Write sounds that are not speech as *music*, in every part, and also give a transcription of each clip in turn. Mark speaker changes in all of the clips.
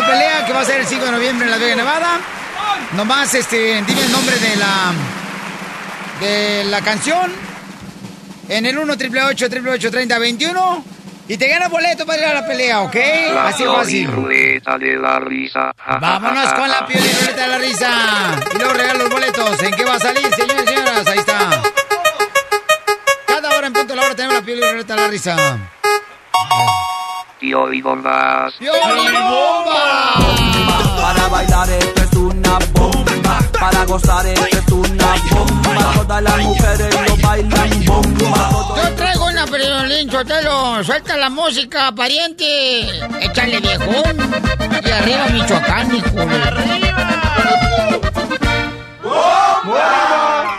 Speaker 1: La pelea que va a ser el 5 de noviembre en Las Vegas, Nevada. Nomás, este, dime el nombre de la de la canción en el 1 888 30 21 y te gana boleto para ir a la pelea, ¿ok?
Speaker 2: La
Speaker 1: Así fácil.
Speaker 2: ruleta de la risa.
Speaker 1: Vámonos con la piel y ruleta de la risa. Y luego regalo los boletos. ¿En qué va a salir, señores y señoras? Ahí está. Cada hora en punto de la hora tenemos la piel y ruleta de la risa.
Speaker 2: Tío y bombas.
Speaker 3: Para bailar esto es una bomba. Para gozar esto es una bomba. Todas las mujeres lo bailan bomba.
Speaker 1: Yo traigo una Piolín Chotelo. Suelta la música, pariente. Échale viejón. Y arriba Michoacán, hijo.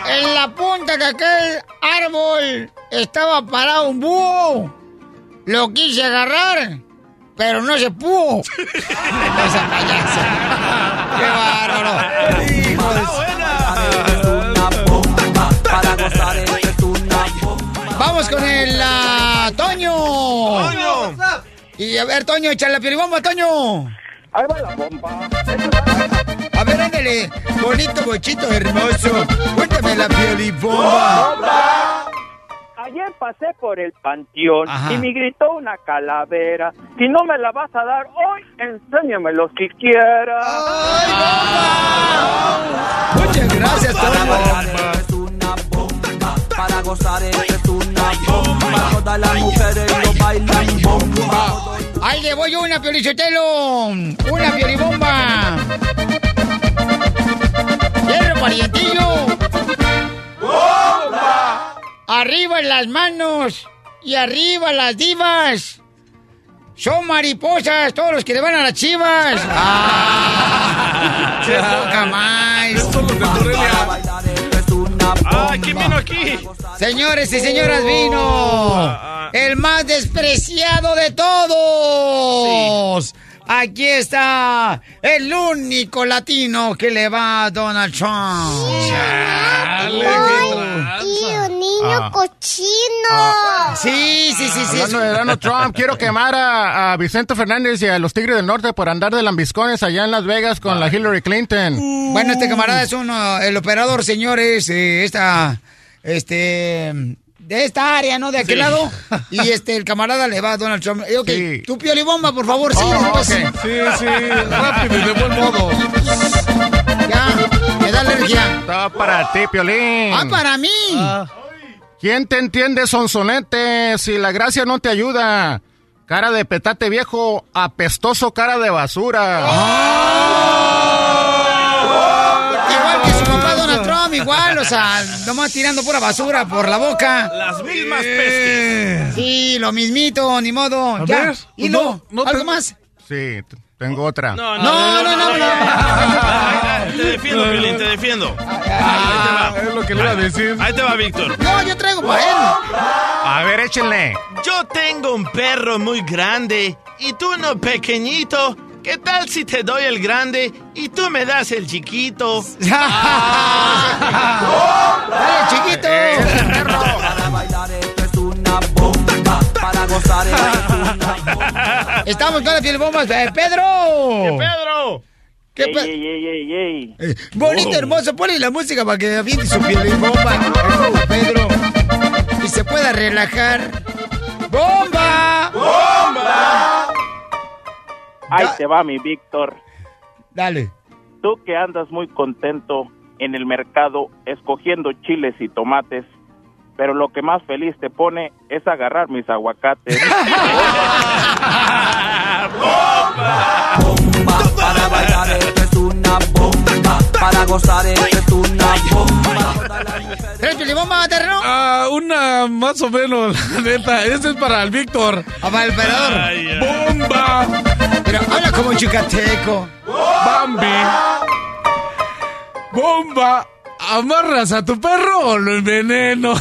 Speaker 1: En la punta de aquel árbol estaba parado un búho. Lo quise agarrar, pero no se pudo. *laughs* Esa payasa. ¡Qué bárbaro! Hijo de-
Speaker 3: Para gozar esto es una bomba.
Speaker 1: Vamos con el ah, Toño.
Speaker 3: Toño.
Speaker 1: Y a ver, Toño, échale la piribomba, Toño.
Speaker 3: Ahí va la bomba.
Speaker 1: A ver, ándale. Bonito, bochito, hermoso. Cuéntame la piolibomba.
Speaker 4: Ayer pasé por el panteón
Speaker 1: Ajá.
Speaker 4: y me gritó una calavera. Si no me la vas a dar hoy, enséñamelo si quieras.
Speaker 1: Muchas gracias,
Speaker 3: Para bailar esto es una bomba. Para gozar es una bomba. Todas las mujeres lo bailan bomba.
Speaker 1: Ahí le voy una piolichotelo. Una piolibomba. Hierro parientillo. Arriba las manos y arriba las divas. Son mariposas todos los que le van a las chivas. *laughs* ¡Ah! ¡Qué poca más!
Speaker 5: ¡Ah, quién vino aquí!
Speaker 1: Señores y señoras, vino el más despreciado de todos. Aquí está el único latino que le va a Donald Trump.
Speaker 6: Tío, niño
Speaker 7: Ah.
Speaker 6: cochino.
Speaker 1: Sí, sí, sí, sí.
Speaker 7: Hablando de Donald Trump, quiero quemar a, a Vicente Fernández y a los Tigres del Norte por andar de lambiscones allá en Las Vegas con la Hillary Clinton.
Speaker 1: Bueno, este camarada es uno, el operador, señores, eh, esta, este, de esta área, ¿no? De aquel
Speaker 7: Sí.
Speaker 1: lado. *laughs* Y este, el camarada le va a Donald Trump. Ok,
Speaker 7: Sí.
Speaker 1: tú piolibomba, por favor, sí.
Speaker 7: Oh,
Speaker 1: pues.
Speaker 7: ok. Sí, sí, rápido y de buen modo.
Speaker 1: Ya, me da alergia.
Speaker 7: Está para ti, Piolín.
Speaker 1: Ah, para mí.
Speaker 7: ¿Quién te entiende, sonsonete, si la gracia no te ayuda? Cara de petate viejo, apestoso cara de basura.
Speaker 1: Igual que su igual, o sea, nomás tirando pura basura por la boca.
Speaker 5: Las mismas pestes.
Speaker 1: Sí, lo mismito, ni modo. Ya.
Speaker 7: ver,
Speaker 1: ¿Y
Speaker 7: no,
Speaker 1: no?
Speaker 7: no
Speaker 1: ¿Algo
Speaker 7: te-
Speaker 1: más?
Speaker 7: Sí, tengo otra.
Speaker 5: No,
Speaker 1: No, no, no, no.
Speaker 5: Te defiendo, Piolín, te defiendo.
Speaker 7: Ah, es lo que le iba a decir.
Speaker 5: Ahí te va, Víctor.
Speaker 1: No, yo traigo para él.
Speaker 7: A ver, échenle.
Speaker 5: Yo tengo un perro muy grande y tú uno pequeñito. ¿Qué tal si te doy el grande y tú me das el chiquito? *laughs*
Speaker 1: Dale, chiquito.
Speaker 3: Para bailar esto es *laughs* una bomba. Para gozar esto.
Speaker 1: Estamos con las piel bombas. Eh, Pedro.
Speaker 5: Pedro!
Speaker 1: ¿Qué
Speaker 8: Ey,
Speaker 1: pa-
Speaker 8: ey, ey, ey, ey.
Speaker 1: Eh, bonito, hermoso, ponle la música para que aviente su piel bomba. Pedro. Y se pueda relajar. ¡Bomba! ¡Bomba!
Speaker 8: Ahí te va mi Víctor.
Speaker 1: Dale.
Speaker 8: Tú que andas muy contento en el mercado escogiendo chiles y tomates, pero lo que más feliz te pone es agarrar mis aguacates. *laughs*
Speaker 3: Para bailar esto es una bomba. Para gozar esto es una bomba.
Speaker 1: ¿Tres pilibomba, terreno?
Speaker 9: Ah, una más o menos, la *laughs* neta. Este es para el Víctor.
Speaker 1: Ah, para el emperador.
Speaker 9: ¡Bomba!
Speaker 1: Pero habla como chicateco.
Speaker 9: ¡Bambi! ¡Bomba! ¿Amarras a tu perro o lo enveneno? *laughs*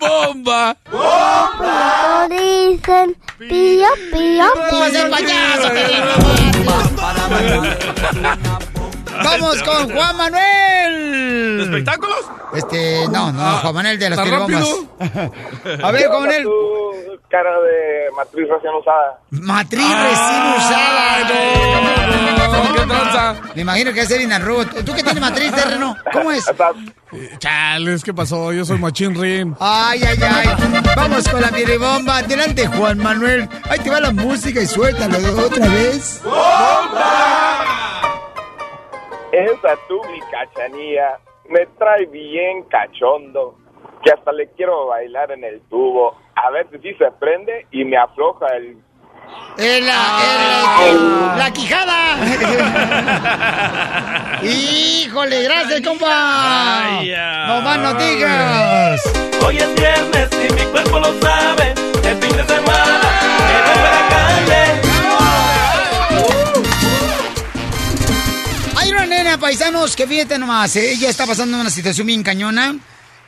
Speaker 9: ¡Bomba!
Speaker 6: Lo dicen pío, pío,
Speaker 1: ¡Vamos a ser payaso, Vamos con Juan Manuel.
Speaker 5: ¿De espectáculos?
Speaker 1: Este, no, no,
Speaker 9: Ah,
Speaker 1: Juan Manuel de las
Speaker 9: ¿está
Speaker 1: piribombas. A ver,
Speaker 10: ¿Qué
Speaker 1: Juan Manuel.
Speaker 10: cara de matriz recién usada.
Speaker 1: Matriz recién usada.
Speaker 9: ¿Qué tranza?
Speaker 1: Me imagino que es bien arrugo. ¿Tú qué tienes matriz, terreno? ¿Cómo es?
Speaker 9: Chales, ¿qué pasó? Yo soy Machín Rin.
Speaker 1: Ay, ay, ay. Vamos con la piribomba. Adelante, Juan Manuel. Ahí te va la música y suéltalo otra vez.
Speaker 10: Esa tú, mi cachanía, me trae bien cachondo, que hasta le quiero bailar en el tubo, a ver si sí se prende y me afloja el...
Speaker 1: En la, en la, la quijada. *laughs* Híjole, gracias, compa. No más no digas.
Speaker 3: Hoy es viernes y mi cuerpo lo sabe. El fin de semana a la calle.
Speaker 1: Nena, paisanos, que fíjate nomás, ¿eh? ella está pasando una situación bien cañona.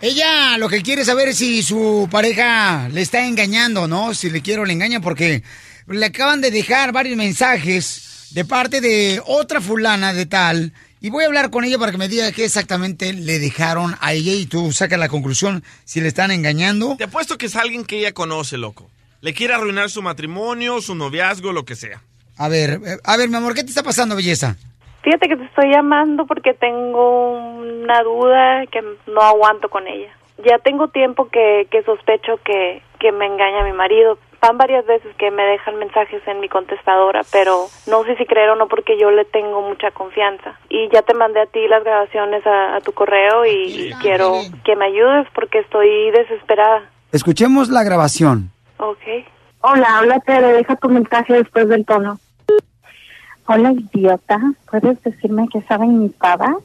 Speaker 1: Ella lo que quiere saber es si su pareja le está engañando, ¿no? Si le quiere o le engaña, porque le acaban de dejar varios mensajes de parte de otra fulana de tal. Y voy a hablar con ella para que me diga qué exactamente le dejaron a ella y tú sacas la conclusión si le están engañando.
Speaker 5: Te apuesto que es alguien que ella conoce, loco. Le quiere arruinar su matrimonio, su noviazgo, lo que sea.
Speaker 1: A ver, eh, a ver, mi amor, ¿qué te está pasando, belleza?
Speaker 11: Fíjate que te estoy llamando porque tengo una duda que no aguanto con ella. Ya tengo tiempo que, que sospecho que, que me engaña mi marido. Van varias veces que me dejan mensajes en mi contestadora, pero no sé si creer o no porque yo le tengo mucha confianza. Y ya te mandé a ti las grabaciones a, a tu correo y quiero que me ayudes porque estoy desesperada.
Speaker 1: Escuchemos la grabación.
Speaker 11: Ok.
Speaker 12: Hola, habla Tere, deja tu mensaje después del tono. Hola, idiota, ¿puedes decirme que estaba imitada?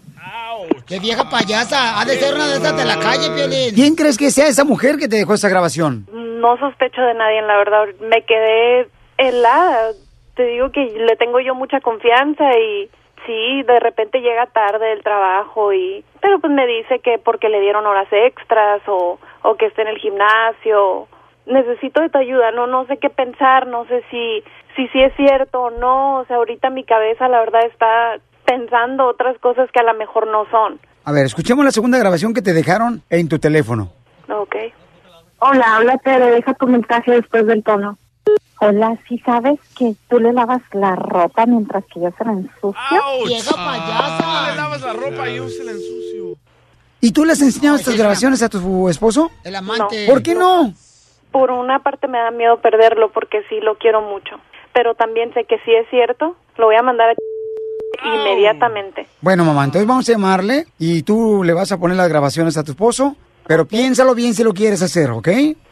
Speaker 1: ¡Qué vieja payasa! Ha de ser una de esas de la calle, Piolín. ¿Quién crees que sea esa mujer que te dejó esa grabación?
Speaker 11: No sospecho de nadie, la verdad. Me quedé helada. Te digo que le tengo yo mucha confianza y sí, de repente llega tarde del trabajo y... Pero pues me dice que porque le dieron horas extras o, o que esté en el gimnasio. Necesito de tu ayuda, no, no sé qué pensar, no sé si, si sí es cierto o no. O sea, ahorita mi cabeza la verdad está pensando otras cosas que a lo mejor no son.
Speaker 1: A ver, escuchemos la segunda grabación que te dejaron en tu teléfono.
Speaker 11: Ok.
Speaker 12: Hola, habla Tere, deja tu mensaje después del tono. Hola, ¿sí sabes que tú le lavas la ropa mientras que yo se la ensucio?
Speaker 1: ¡Vieja payasa!
Speaker 5: Le lavas la ropa y yo se la ensucio.
Speaker 1: ¿Y tú le has enseñado estas grabaciones a tu esposo? El
Speaker 11: amante.
Speaker 1: ¿Por qué no?
Speaker 11: Por una parte me da miedo perderlo porque sí lo quiero mucho, pero también sé que si es cierto, lo voy a mandar a inmediatamente.
Speaker 1: Bueno, mamá, entonces vamos a llamarle y tú le vas a poner las grabaciones a tu esposo, pero piénsalo bien si lo quieres hacer, ¿ok?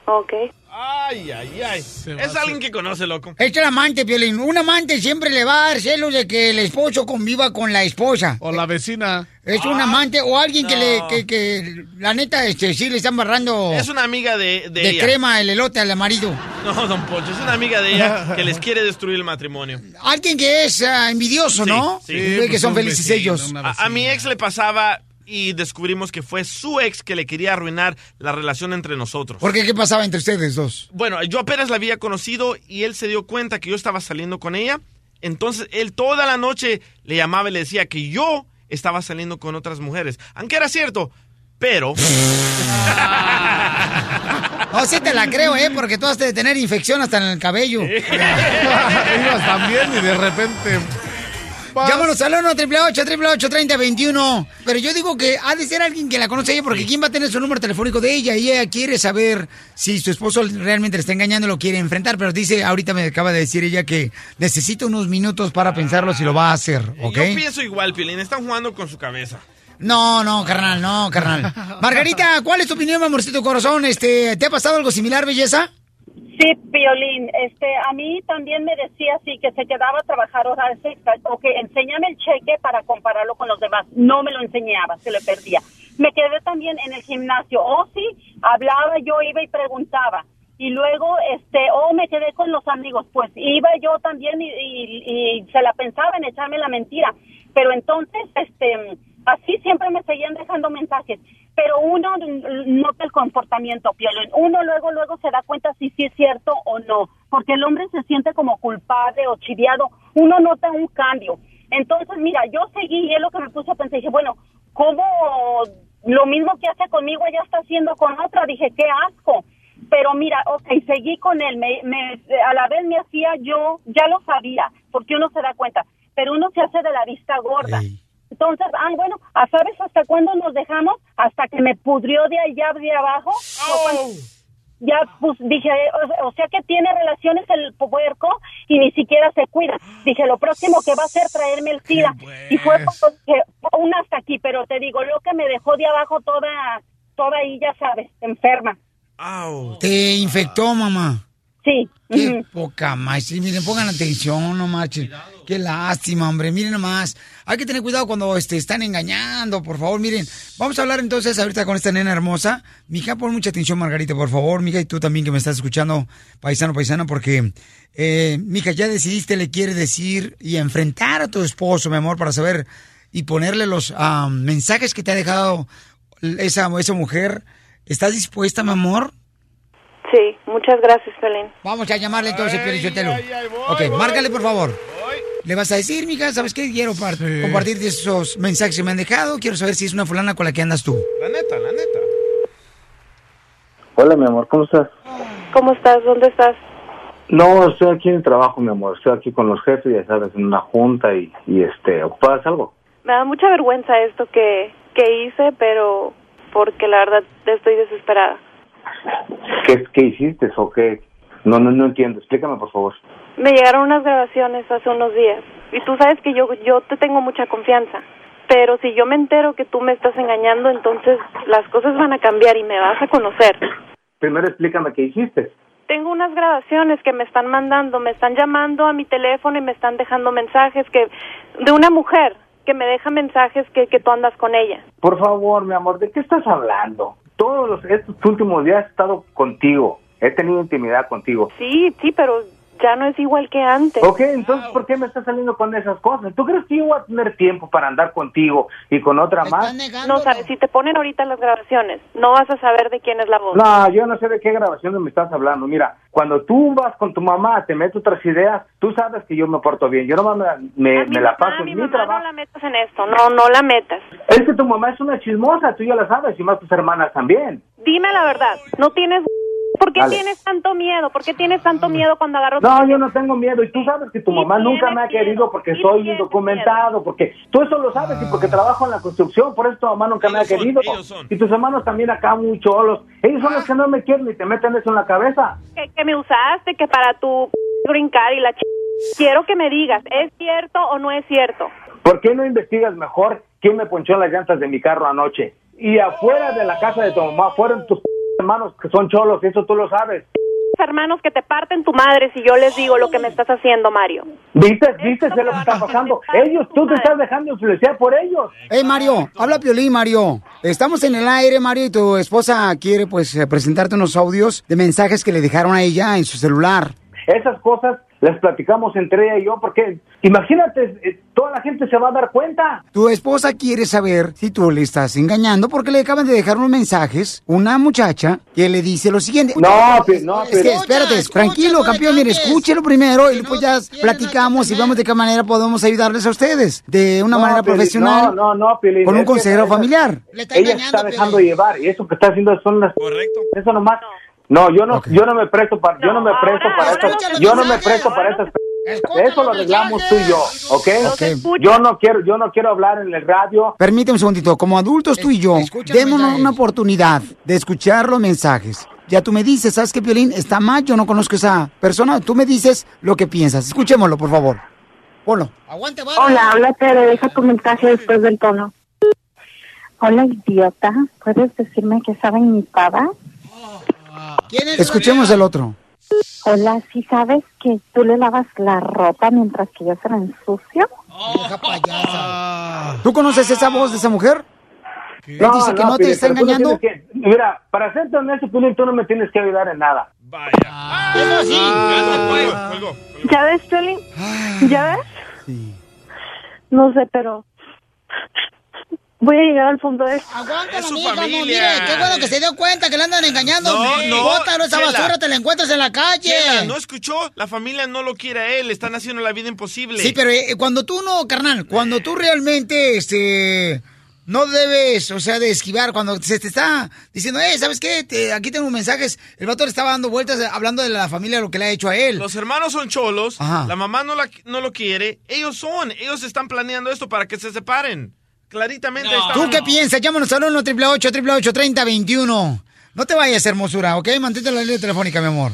Speaker 11: Ok.
Speaker 5: Ay, ay, ay. Es alguien que conoce, loco.
Speaker 1: Es el amante, Piolín. Un amante siempre le va a dar celos de que el esposo conviva con la esposa.
Speaker 9: O la vecina.
Speaker 1: Es un amante o alguien que le, que, que, la neta, este, sí le están barrando
Speaker 5: Es una amiga de, de,
Speaker 1: de
Speaker 5: ella.
Speaker 1: crema el elote al marido.
Speaker 5: No, don Poncho, es una amiga de ella *laughs* que les quiere destruir el matrimonio.
Speaker 1: Alguien que es ah, envidioso, ¿no?
Speaker 5: Sí,
Speaker 1: que son felices ellos.
Speaker 5: A, a mi ex le pasaba y descubrimos que fue su ex que le quería arruinar la relación entre nosotros.
Speaker 1: ¿Por qué? ¿Qué pasaba entre ustedes dos?
Speaker 5: Bueno, yo apenas la había conocido y él se dio cuenta que yo estaba saliendo con ella. Entonces él toda la noche le llamaba y le decía que yo estaba saliendo con otras mujeres. Aunque era cierto, pero... *laughs*
Speaker 1: No, sí te la creo, ¿eh? Porque tú has de tener infección hasta en el cabello. *laughs*
Speaker 9: Ibas también y de repente...
Speaker 1: Llámanos al 1 888 3021 Pero yo digo que ha de ser alguien que la conoce a ella, porque ¿quién va a tener su número telefónico de ella? Y ella quiere saber si su esposo realmente le está engañando lo quiere enfrentar. Pero dice, ahorita me acaba de decir ella que necesita unos minutos para pensarlo si lo va a hacer, ¿ok?
Speaker 5: Yo pienso igual, Pilín. Están jugando con su cabeza.
Speaker 1: No, no, carnal, no, carnal. *laughs* Margarita, ¿cuál es tu opinión, amorcito corazón? Este, ¿Te ha pasado algo similar, belleza?
Speaker 13: Sí, Piolín, este, a mí también me decía así que se quedaba a trabajar horas extras o que enséñame el cheque para compararlo con los demás. No me lo enseñaba, se le perdía. Me quedé también en el gimnasio. Oh, sí, hablaba, yo iba y preguntaba. Y luego, este, oh, me quedé con los amigos. Pues iba yo también y, y, y se la pensaba en echarme la mentira. Pero entonces, este, así siempre me seguían dejando mensajes pero uno nota el comportamiento, Piolín. Uno luego, luego se da cuenta si sí es cierto o no, porque el hombre se siente como culpable o chiviado. Uno nota un cambio. Entonces, mira, yo seguí y es lo que me puse a pensar. Dije, bueno, ¿cómo lo mismo que hace conmigo ella está haciendo con otra? Dije, qué asco. Pero mira, ok, seguí con él. Me, me, a la vez me hacía yo, ya lo sabía, porque uno se da cuenta, pero uno se hace de la vista gorda. Entonces, ah, bueno, ¿sabes hasta cuándo nos dejamos? Hasta que me pudrió de allá de abajo. Ya, pues dije, o, sea que tiene relaciones el puerco y ni siquiera se cuida. Dije, lo próximo que va a hacer traerme el SIDA. Y fue un hasta aquí, pero te digo, lo que me dejó de abajo toda, toda ahí, ya sabes, enferma.
Speaker 1: Te infectó, mamá.
Speaker 13: Sí.
Speaker 1: Qué poca más. Sí, miren, pongan atención, no marchen. Qué lástima, hombre. Miren nomás. Hay que tener cuidado cuando este, están engañando, por favor. Miren, vamos a hablar entonces ahorita con esta nena hermosa. Mija, pon mucha atención, Margarita, por favor. Mija, y tú también que me estás escuchando, paisano, paisana, porque, eh, mija, ya decidiste, le quiere decir y enfrentar a tu esposo, mi amor, para saber y ponerle los ah, mensajes que te ha dejado esa, esa mujer. ¿Estás dispuesta, mi amor?
Speaker 11: Sí, muchas gracias, Pelín.
Speaker 1: Vamos a llamarle entonces, Pielichotelo. Ok, márcale, por favor. Le vas a decir, mija, ¿sabes qué? Quiero par- compartir esos mensajes que me han dejado. Quiero saber si es una fulana con la que andas tú.
Speaker 5: La neta, la neta.
Speaker 14: Hola, mi amor, ¿cómo estás?
Speaker 11: ¿Cómo estás? ¿Dónde estás?
Speaker 14: No, estoy aquí en el trabajo, mi amor. Estoy aquí con los jefes, ya sabes, en una junta y, y este, ¿ocupadas algo?
Speaker 11: Me da mucha vergüenza esto que, que hice, pero porque la verdad estoy desesperada.
Speaker 14: ¿Qué, qué hiciste o qué? No, no, no entiendo. Explícame, por favor.
Speaker 11: Me llegaron unas grabaciones hace unos días y tú sabes que yo yo te tengo mucha confianza, pero si yo me entero que tú me estás engañando, entonces las cosas van a cambiar y me vas a conocer.
Speaker 14: Primero explícame qué hiciste.
Speaker 11: Tengo unas grabaciones que me están mandando, me están llamando a mi teléfono y me están dejando mensajes que de una mujer que me deja mensajes que, que tú andas con ella.
Speaker 14: Por favor, mi amor, ¿de qué estás hablando? Todos los, estos últimos días he estado contigo. He tenido intimidad contigo.
Speaker 11: Sí, sí, pero ya no es igual que antes.
Speaker 14: Ok, entonces, ¿por qué me estás saliendo con esas cosas? ¿Tú crees que yo voy a tener tiempo para andar contigo y con otra más?
Speaker 11: No sabes, si te ponen ahorita las grabaciones, no vas a saber de quién es la voz.
Speaker 14: No, yo no sé de qué grabaciones me estás hablando. Mira, cuando tú vas con tu mamá, te metes otras ideas, tú sabes que yo me porto bien. Yo nomás me, me,
Speaker 11: A mi
Speaker 14: me la
Speaker 11: mamá,
Speaker 14: paso
Speaker 11: a mi
Speaker 14: en mi
Speaker 11: mamá
Speaker 14: trabajo.
Speaker 11: no la metas en esto, no, no la metas.
Speaker 14: Es que tu mamá es una chismosa, tú ya la sabes, y más tus hermanas también.
Speaker 11: Dime la verdad, no tienes... ¿Por qué
Speaker 14: Dale.
Speaker 11: tienes tanto miedo? ¿Por qué tienes tanto miedo cuando agarro
Speaker 14: No, yo no tengo miedo, y tú sabes que tu mamá nunca me ha querido porque soy indocumentado, porque tú eso lo sabes, y porque trabajo en la construcción, por eso tu mamá nunca me ha querido. Y tus hermanos también acá muy cholos. Ellos son los que no me quieren ni te meten eso en la cabeza.
Speaker 11: que, que me usaste, que para tu brincar y la ch... Quiero que me digas, ¿es cierto o no es cierto?
Speaker 14: ¿Por qué no investigas mejor quién me ponchó las llantas de mi carro anoche? Y afuera de la casa de tu mamá fueron tus hermanos que son cholos, eso tú lo sabes.
Speaker 11: Hermanos que te parten tu madre si yo les digo lo que me estás haciendo, Mario.
Speaker 14: ¿Viste? ¿Viste de lo que está pasando? Ellos, tú te estás dejando influenciar por ellos.
Speaker 1: Hey, Mario, habla Piolín, Mario. Estamos en el aire, Mario, y tu esposa quiere, pues, eh, presentarte unos audios de mensajes que le dejaron a ella en su celular.
Speaker 14: Esas cosas las platicamos entre ella y yo, porque imagínate, eh, toda la gente se va a dar cuenta.
Speaker 1: Tu esposa quiere saber si tú le estás engañando porque le acaban de dejar unos mensajes una muchacha que le dice lo siguiente.
Speaker 14: No, pe- no,
Speaker 1: Es que,
Speaker 14: pero-
Speaker 1: espérate, tranquilo, campeón, mire, escúchelo primero y después ya platicamos y vemos de qué manera podemos ayudarles a ustedes de una
Speaker 14: No,
Speaker 1: manera profesional.
Speaker 14: No, no, no,
Speaker 1: Con un consejero
Speaker 14: ella-
Speaker 1: familiar.
Speaker 14: Ella se está dejando llevar y eso que está haciendo son las...
Speaker 5: Correcto.
Speaker 14: Eso nomás... No, yo no, yo no me presto para, yo no me presto para estas, yo no me presto para estas. Eso lo arreglamos tú y yo, ¿ok? Yo no quiero, yo no quiero hablar en el radio.
Speaker 1: Permíteme un segundito, como adultos tú y yo, démonos una oportunidad de escuchar los mensajes. Ya tú me dices, ¿sabes qué, Piolín? Está mal, yo no conozco a esa persona. Tú me dices lo que piensas. Escuchémoslo, por favor. Ponlo. Aguante,
Speaker 15: Hola, habla Tere, deja tu mensaje después del tono. Hola, idiota, ¿puedes decirme que saben mi pava?
Speaker 1: Escuchemos el otro.
Speaker 15: Hola, ¿sí sabes que tú le lavas la ropa mientras que yo se la ensucio?
Speaker 1: ¿Tú conoces esa voz de esa mujer? ¿Qué dice que no, te está
Speaker 14: no
Speaker 1: engañando?
Speaker 14: que- mira, para serte honesto, Piolín, tú no me tienes que ayudar en nada.
Speaker 1: Eso sí.
Speaker 16: ¿Ya ves, Piolín? ¿Ya ves? No sé, pero voy a llegar al fondo de esto.
Speaker 1: No,
Speaker 5: familia.
Speaker 1: mire, qué bueno que se dio cuenta que le andan engañando.
Speaker 5: No, no,
Speaker 1: Bótalo, esa
Speaker 5: Chela.
Speaker 1: basura te la encuentras en la calle.
Speaker 5: Chela, ¿no escuchó? La familia no lo quiere a él, le están haciendo la vida imposible.
Speaker 1: Sí, pero eh, cuando tú no, carnal, cuando tú realmente, este, no debes, o sea, de esquivar, cuando se te está diciendo, eh, ¿sabes qué? Te- aquí tengo mensajes, el vato le estaba dando vueltas eh, hablando de la familia, lo que le ha hecho a él.
Speaker 5: Los hermanos son cholos,
Speaker 1: Ajá.
Speaker 5: la mamá no, la, no lo quiere, ellos son, ellos están planeando esto para que se separen. Claritamente están...
Speaker 1: ¿Tú qué piensas? Llámanos al 1 888 888 3021 No te vayas, hermosura, ¿ok? Mantente en la línea telefónica, mi amor.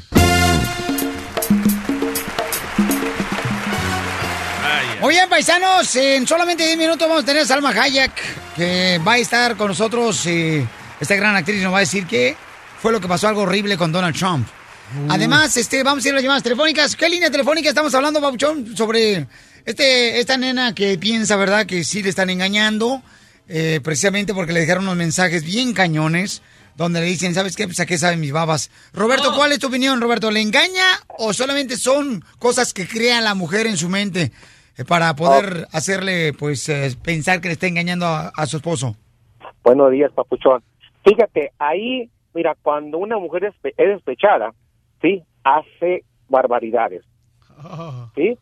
Speaker 1: Muy bien, paisanos, en solamente 10 minutos vamos a tener a Salma Hayek, que va a estar con nosotros. eh, esta gran actriz nos va a decir que fue lo que pasó algo horrible con Donald Trump. Además, este, vamos a ir a las llamadas telefónicas. ¿Qué línea telefónica estamos hablando, Babuchón? Sobre este, esta nena que piensa, ¿verdad?, que sí le están engañando, eh, precisamente porque le dejaron unos mensajes bien cañones, donde le dicen, ¿sabes qué? Pues a qué saben mis babas. Roberto, ¿cuál es tu opinión, Roberto? ¿Le engaña o solamente son cosas que crea la mujer en su mente eh, para poder hacerle, pues, eh, pensar que le está engañando a, a su esposo?
Speaker 17: Buenos días, papuchón. Fíjate, ahí, mira, cuando una mujer es, es despechada, ¿sí? Hace barbaridades, ¿sí?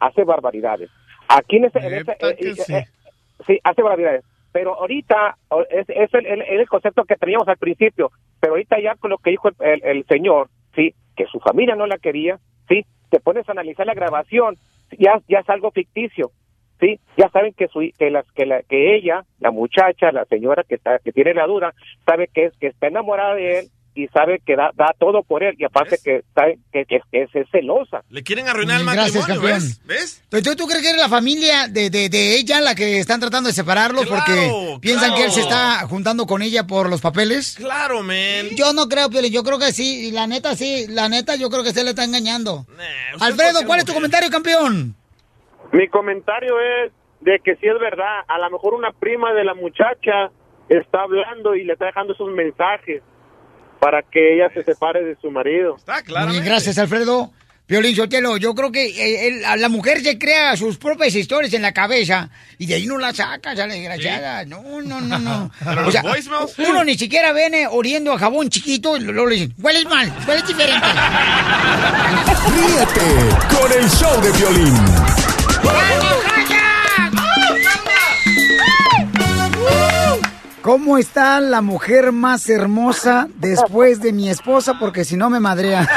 Speaker 17: Hace barbaridades. Aquí en en
Speaker 5: Neta
Speaker 17: eh, eh,
Speaker 5: sí.
Speaker 17: eh, sí, hace barbaridades. Pero ahorita es, es el, el- el concepto que teníamos al principio, pero ahorita ya con lo que dijo el, el- el señor, ¿sí? Que su familia no la quería, ¿sí? Te pones a analizar la grabación, ya, ya es algo ficticio, sí ya saben que su que las que la que ella la muchacha la señora que está que tiene la duda sabe que es que está enamorada de él y sabe que da, da todo por él y aparte que sabe que, que, que es, es celosa
Speaker 5: Le quieren arruinar el
Speaker 1: Gracias,
Speaker 5: matrimonio,
Speaker 1: campeón.
Speaker 5: ¿ves? ¿Ves?
Speaker 1: Entonces, ¿tú crees que es la familia de, de, de ella la que están tratando de separarlos porque piensan que él se está juntando con ella por los papeles?
Speaker 5: Claro, man.
Speaker 1: Yo no creo, Piolín, yo creo que sí, y la neta sí, la neta yo creo que se le está engañando. Alfredo, ¿cuál es tu comentario, campeón?
Speaker 8: Mi comentario es de que si es verdad, a lo mejor una prima de la muchacha está hablando y le está dejando esos mensajes para que ella se separe de su marido.
Speaker 5: Está
Speaker 1: bien, gracias, Alfredo. Piolín Sotelo, yo creo que eh, el- a la mujer se crea sus propias historias en la cabeza y de ahí no la saca, ya la desgraciada. No, no, no, no. *laughs*
Speaker 5: Pero
Speaker 1: O
Speaker 5: los
Speaker 1: sea,
Speaker 5: voicemails.
Speaker 1: uno ni siquiera viene oriendo a jabón chiquito y luego le dicen, hueles mal, hueles diferente. *laughs*
Speaker 18: Ríete con el show de violín.
Speaker 1: ¿Cómo está la mujer más hermosa después de mi esposa? Porque si no me madrea.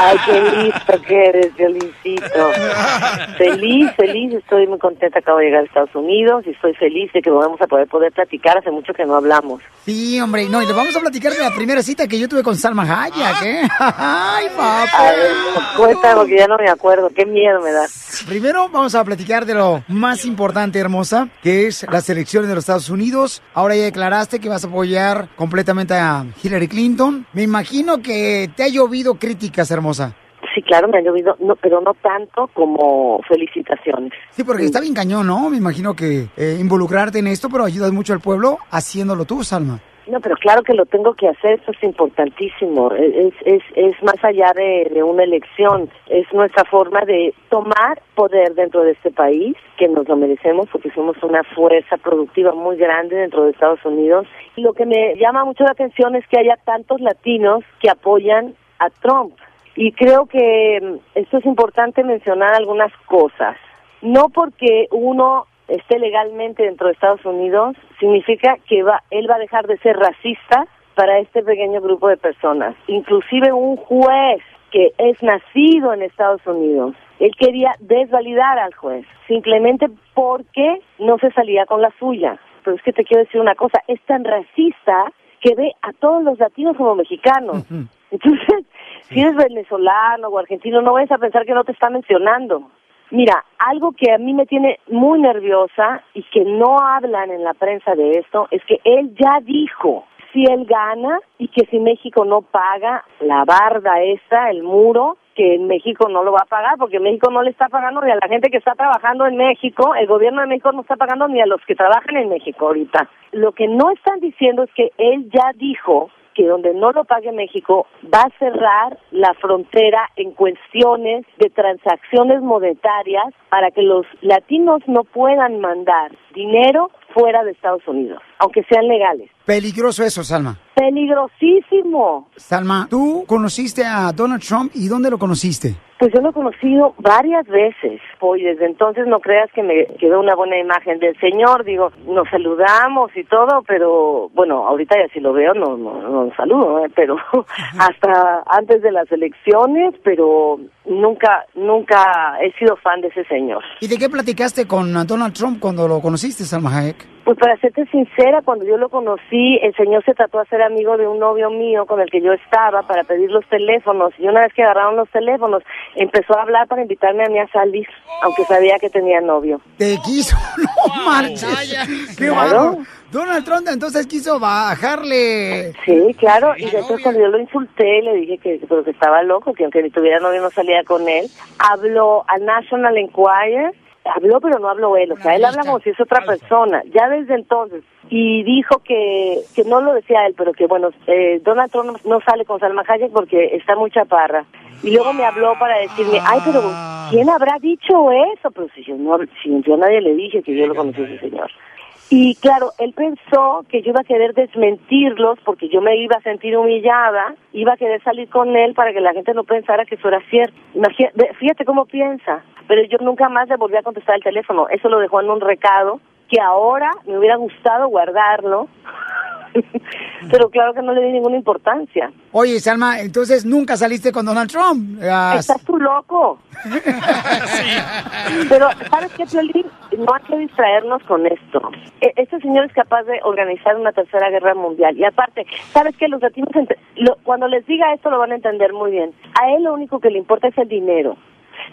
Speaker 19: Ay, qué listo que eres, Violincito. Feliz, feliz, estoy muy contenta. Acabo de llegar a Estados Unidos y estoy feliz de que vamos a poder poder platicar. Hace mucho que no hablamos.
Speaker 1: Sí, hombre, no, y le vamos a platicar de la primera cita que yo tuve con Salma Hayek, ¿eh? Ay,
Speaker 19: A ver,
Speaker 1: papá.
Speaker 19: cuenta porque ya no me acuerdo. Qué miedo me da.
Speaker 1: Primero vamos a platicar de lo más importante, hermosa, que es las elecciones de los Estados Unidos. Ahora ya declaraste que vas a apoyar completamente a Hillary Clinton. Me imagino que te ha llovido críticas, hermosa.
Speaker 19: Sí, claro, me han llovido, no, pero no tanto como felicitaciones.
Speaker 1: Sí, porque está bien cañón, ¿no? Me imagino que eh, involucrarte en esto, pero ayudas mucho al pueblo haciéndolo tú, Salma.
Speaker 19: No, pero claro que lo tengo que hacer, eso es importantísimo. Es, es, es más allá de, de una elección, es nuestra forma de tomar poder dentro de este país, que nos lo merecemos porque somos una fuerza productiva muy grande dentro de Estados Unidos. Y lo que me llama mucho la atención es que haya tantos latinos que apoyan a Trump. Y creo que mm, esto es importante mencionar algunas cosas. No porque uno esté legalmente dentro de Estados Unidos, significa que va, él va a dejar de ser racista para este pequeño grupo de personas. Inclusive un juez que es nacido en Estados Unidos, él quería desvalidar al juez, simplemente porque no se salía con la suya. Pero es que te quiero decir una cosa, es tan racista que ve a todos los latinos como mexicanos. Entonces, si eres venezolano o argentino, no vayas a pensar que no te está mencionando. Mira, algo que a mí me tiene muy nerviosa y que no hablan en la prensa de esto es que él ya dijo si él gana y que si México no paga la barda esa, el muro, que México no lo va a pagar porque México no le está pagando ni a la gente que está trabajando en México, el gobierno de México no está pagando ni a los que trabajan en México ahorita. Lo que no están diciendo es que él ya dijo que donde no lo pague México va a cerrar la frontera en cuestiones de transacciones monetarias para que los latinos no puedan mandar dinero fuera de Estados Unidos, aunque sean legales.
Speaker 1: Peligroso eso, Salma.
Speaker 19: Peligrosísimo.
Speaker 1: Salma, tú conociste a Donald Trump y ¿dónde lo conociste?
Speaker 19: Pues yo lo he conocido varias veces, y desde entonces no creas que me quedó una buena imagen del señor, digo, nos saludamos y todo, pero bueno, ahorita ya si lo veo no, no, no lo saludo, ¿eh? pero *laughs* hasta antes de las elecciones, pero nunca, nunca he sido fan de ese señor.
Speaker 1: ¿Y de qué platicaste con Donald Trump cuando lo conociste, Salma Hayek?
Speaker 19: Pues para serte sincera, cuando yo lo conocí, el señor se trató de ser amigo de un novio mío con el que yo estaba para pedir los teléfonos. Y una vez que agarraron los teléfonos, empezó a hablar para invitarme a mí a salir, aunque sabía que tenía novio.
Speaker 1: Te quiso, *laughs* no marches. Qué
Speaker 19: Claro.
Speaker 1: Donald Trump entonces quiso bajarle.
Speaker 19: Sí, claro, y después cuando yo lo insulté, le dije que, pero que estaba loco, que aunque ni tuviera novio no salía con él, habló a National Enquirer, habló pero no habló él, o sea, él habla como si es otra persona, ya desde entonces, y dijo que, que no lo decía él, pero que bueno, eh, Donald Trump no, sale con Salma Hayek porque está muy chaparra. Y luego me habló para decirme, ay, pero ¿quién habrá dicho eso? Pero si yo, no, si yo nadie le dije que yo lo conocí a ese señor. Y claro, él pensó que yo iba a querer desmentirlos porque yo me iba a sentir humillada, iba a querer salir con él para que la gente no pensara que eso era cierto. Ve- fíjate cómo piensa. Pero yo nunca más le volví a contestar el teléfono. Eso lo dejó en un recado que ahora me hubiera gustado guardarlo. *laughs* Pero claro que no le di ninguna importancia.
Speaker 1: Oye, Salma, entonces nunca saliste con Donald Trump. Ah,
Speaker 19: Estás tú loco. Pero, ¿sabes qué, Piolín? No hay que distraernos con esto. E- Este señor es capaz de organizar una tercera guerra mundial. Y aparte, ¿sabes qué? Los latinos, lo- cuando les diga esto, lo van a entender muy bien. A él lo único que le importa es el dinero.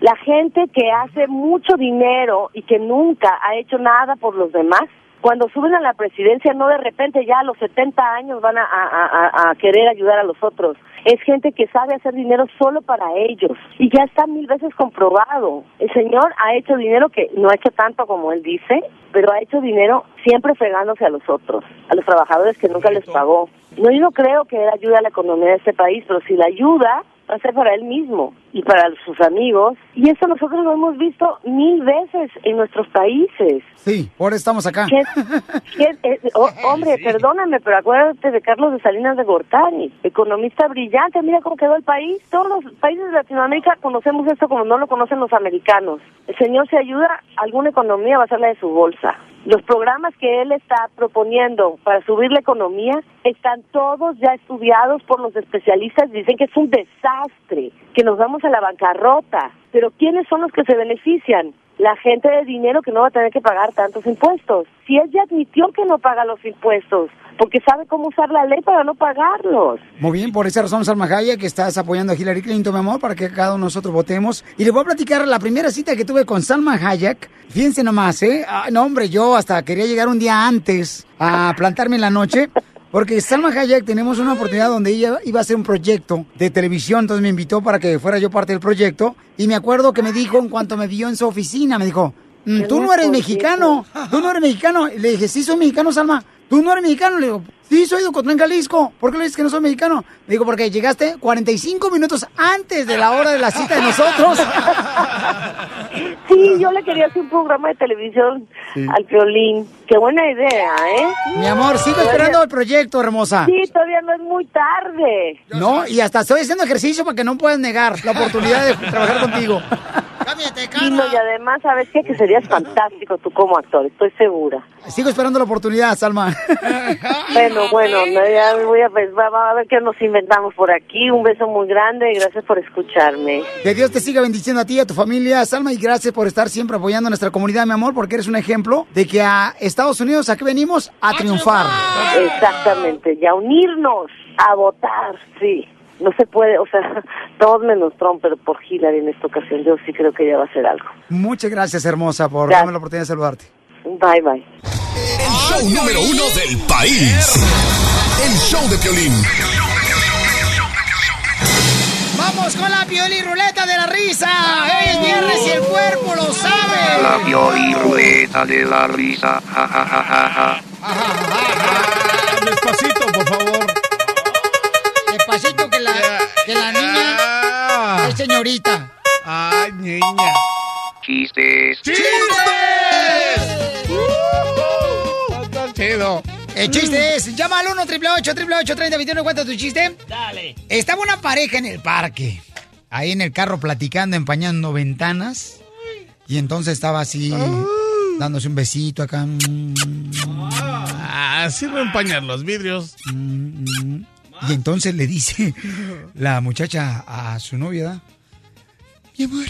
Speaker 19: La gente que hace mucho dinero y que nunca ha hecho nada por los demás, cuando suben a la presidencia, no de repente ya a los 70 años van a, a- a- a querer ayudar a los otros. Es gente que sabe hacer dinero solo para ellos. Y ya está mil veces comprobado. El señor ha hecho dinero que no ha hecho tanto como él dice, pero ha hecho dinero siempre fregándose a los otros, a los trabajadores que nunca les pagó. No, yo no creo que él ayude a la economía de este país, pero si la ayuda, va a ser para él mismo y para sus amigos. Y eso nosotros lo hemos visto mil veces en nuestros países.
Speaker 1: Sí, eso estamos acá.
Speaker 19: ¿Qué- qué- eh, *laughs* oh, hombre, perdóname, pero acuérdate de Carlos de Salinas de Gortari, economista brillante, mira cómo quedó el país. Todos los países de Latinoamérica conocemos esto como no lo conocen los americanos. El señor se ayuda alguna economía va a ser la de su bolsa. Los programas que él está proponiendo para subir la economía están todos ya estudiados por los especialistas. Dicen que es un desastre, que nos vamos a la bancarrota. Pero ¿quiénes son los que se benefician? La gente de dinero que no va a tener que pagar tantos impuestos. Si él ya admitió que no paga los impuestos, porque sabe cómo usar la ley para no pagarlos.
Speaker 1: Muy bien, por esa razón, Salma Hayek, que estás apoyando a Hillary Clinton, mi amor, para que cada uno de nosotros votemos. Y le voy a platicar la primera cita que tuve con Salma Hayek. Fíjense nomás, ¿eh? Ah, no, hombre, yo hasta quería llegar un día antes a plantarme en la noche. Porque Salma Hayek tenemos una oportunidad donde ella iba a hacer un proyecto de televisión, entonces me invitó para que fuera yo parte del proyecto. Y me acuerdo que me dijo, en cuanto me vio en su oficina, me dijo, "Mm, tú no eres mexicano, tú no eres mexicano. Y le dije, sí, soy mexicano, Salma. Tú no eres mexicano. Le digo, Sí, soy de Ocotlán, Jalisco. ¿Por qué le dices que no soy mexicano? Me digo, porque llegaste 45 minutos antes de la hora de la cita de nosotros. *laughs*
Speaker 19: Sí, yo le quería hacer un programa de televisión al violín. Qué buena idea, ¿eh?
Speaker 1: Mi amor, sigo esperando el proyecto, hermosa.
Speaker 19: Sí, todavía no es muy tarde.
Speaker 1: No, y hasta estoy haciendo ejercicio para que no puedas negar la oportunidad de trabajar contigo.
Speaker 19: Sí, no, y además, ¿sabes qué? Que serías fantástico tú como actor, estoy segura.
Speaker 1: Sigo esperando la oportunidad, Salma.
Speaker 19: Bueno, bueno, no, ya voy a, pues, va- va a ver qué nos inventamos por aquí. Un beso muy grande y gracias por escucharme.
Speaker 1: Que Dios te siga bendiciendo a ti y a tu familia, Salma, y gracias por estar siempre apoyando a nuestra comunidad, mi amor, porque eres un ejemplo de que a Estados Unidos, ¿a qué venimos? A triunfar.
Speaker 19: Exactamente, y a unirnos, a votar, sí. No se puede, o sea, *laughs* todos menos Trump, pero por Hillary en esta ocasión yo sí creo que ella va a hacer algo.
Speaker 1: Muchas gracias, hermosa, por
Speaker 19: Gracias.
Speaker 1: darme la oportunidad de saludarte.
Speaker 19: Bye, bye.
Speaker 18: El show número uno del país. El show de Piolín.
Speaker 1: Vamos con la pioli ruleta de la risa. Es viernes y el cuerpo lo sabe.
Speaker 2: La violiruleta de la risa. Ja, ja, ja, ja, ja.
Speaker 9: Despacito,
Speaker 1: que la niña es señorita.
Speaker 9: Ay, niña.
Speaker 2: Chistes.
Speaker 9: Está chido.
Speaker 1: El chiste es, llama al 1 888 3021 cuenta tu chiste.
Speaker 5: Dale.
Speaker 1: Estaba una pareja en el parque, ahí en el carro platicando, empañando ventanas. Y entonces estaba así, dándose un besito acá.
Speaker 9: Ah, sirve empañar los vidrios.
Speaker 1: Y entonces le dice *laughs* la muchacha a su novia. Mi amor,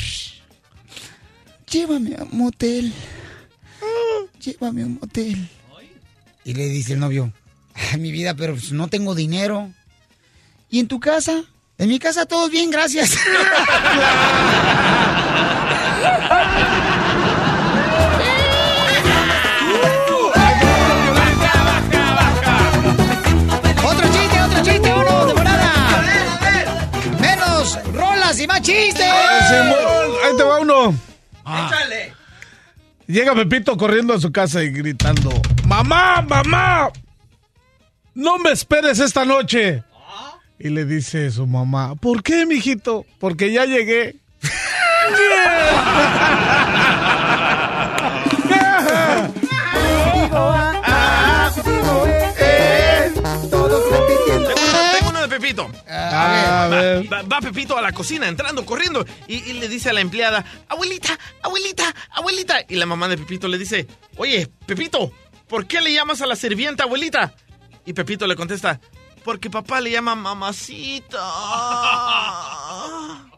Speaker 1: llévame a un motel. Llévame a un motel. Y le dice el novio, "Ay, mi vida, pero pues no tengo dinero. ¿Y en tu casa? En mi casa todo bien, gracias. *laughs* *laughs* rolas y más chistes.
Speaker 9: Simón, ahí te va uno.
Speaker 5: Échale.
Speaker 9: Llega Pepito corriendo a su casa y gritando: ¡Mamá, mamá! ¡No me esperes esta noche! Y le dice su mamá: ¿Por qué, mijito? Porque ya llegué.
Speaker 5: Tengo uno, tengo uno de Pepito.
Speaker 9: A ver.
Speaker 5: Va, va Pepito a la cocina, entrando, corriendo, y, y le dice a la empleada, abuelita, abuelita, abuelita. Y la mamá de Pepito le dice, oye, Pepito, ¿por qué le llamas a la sirvienta abuelita? Y Pepito le contesta, porque papá le llama mamacita. *laughs*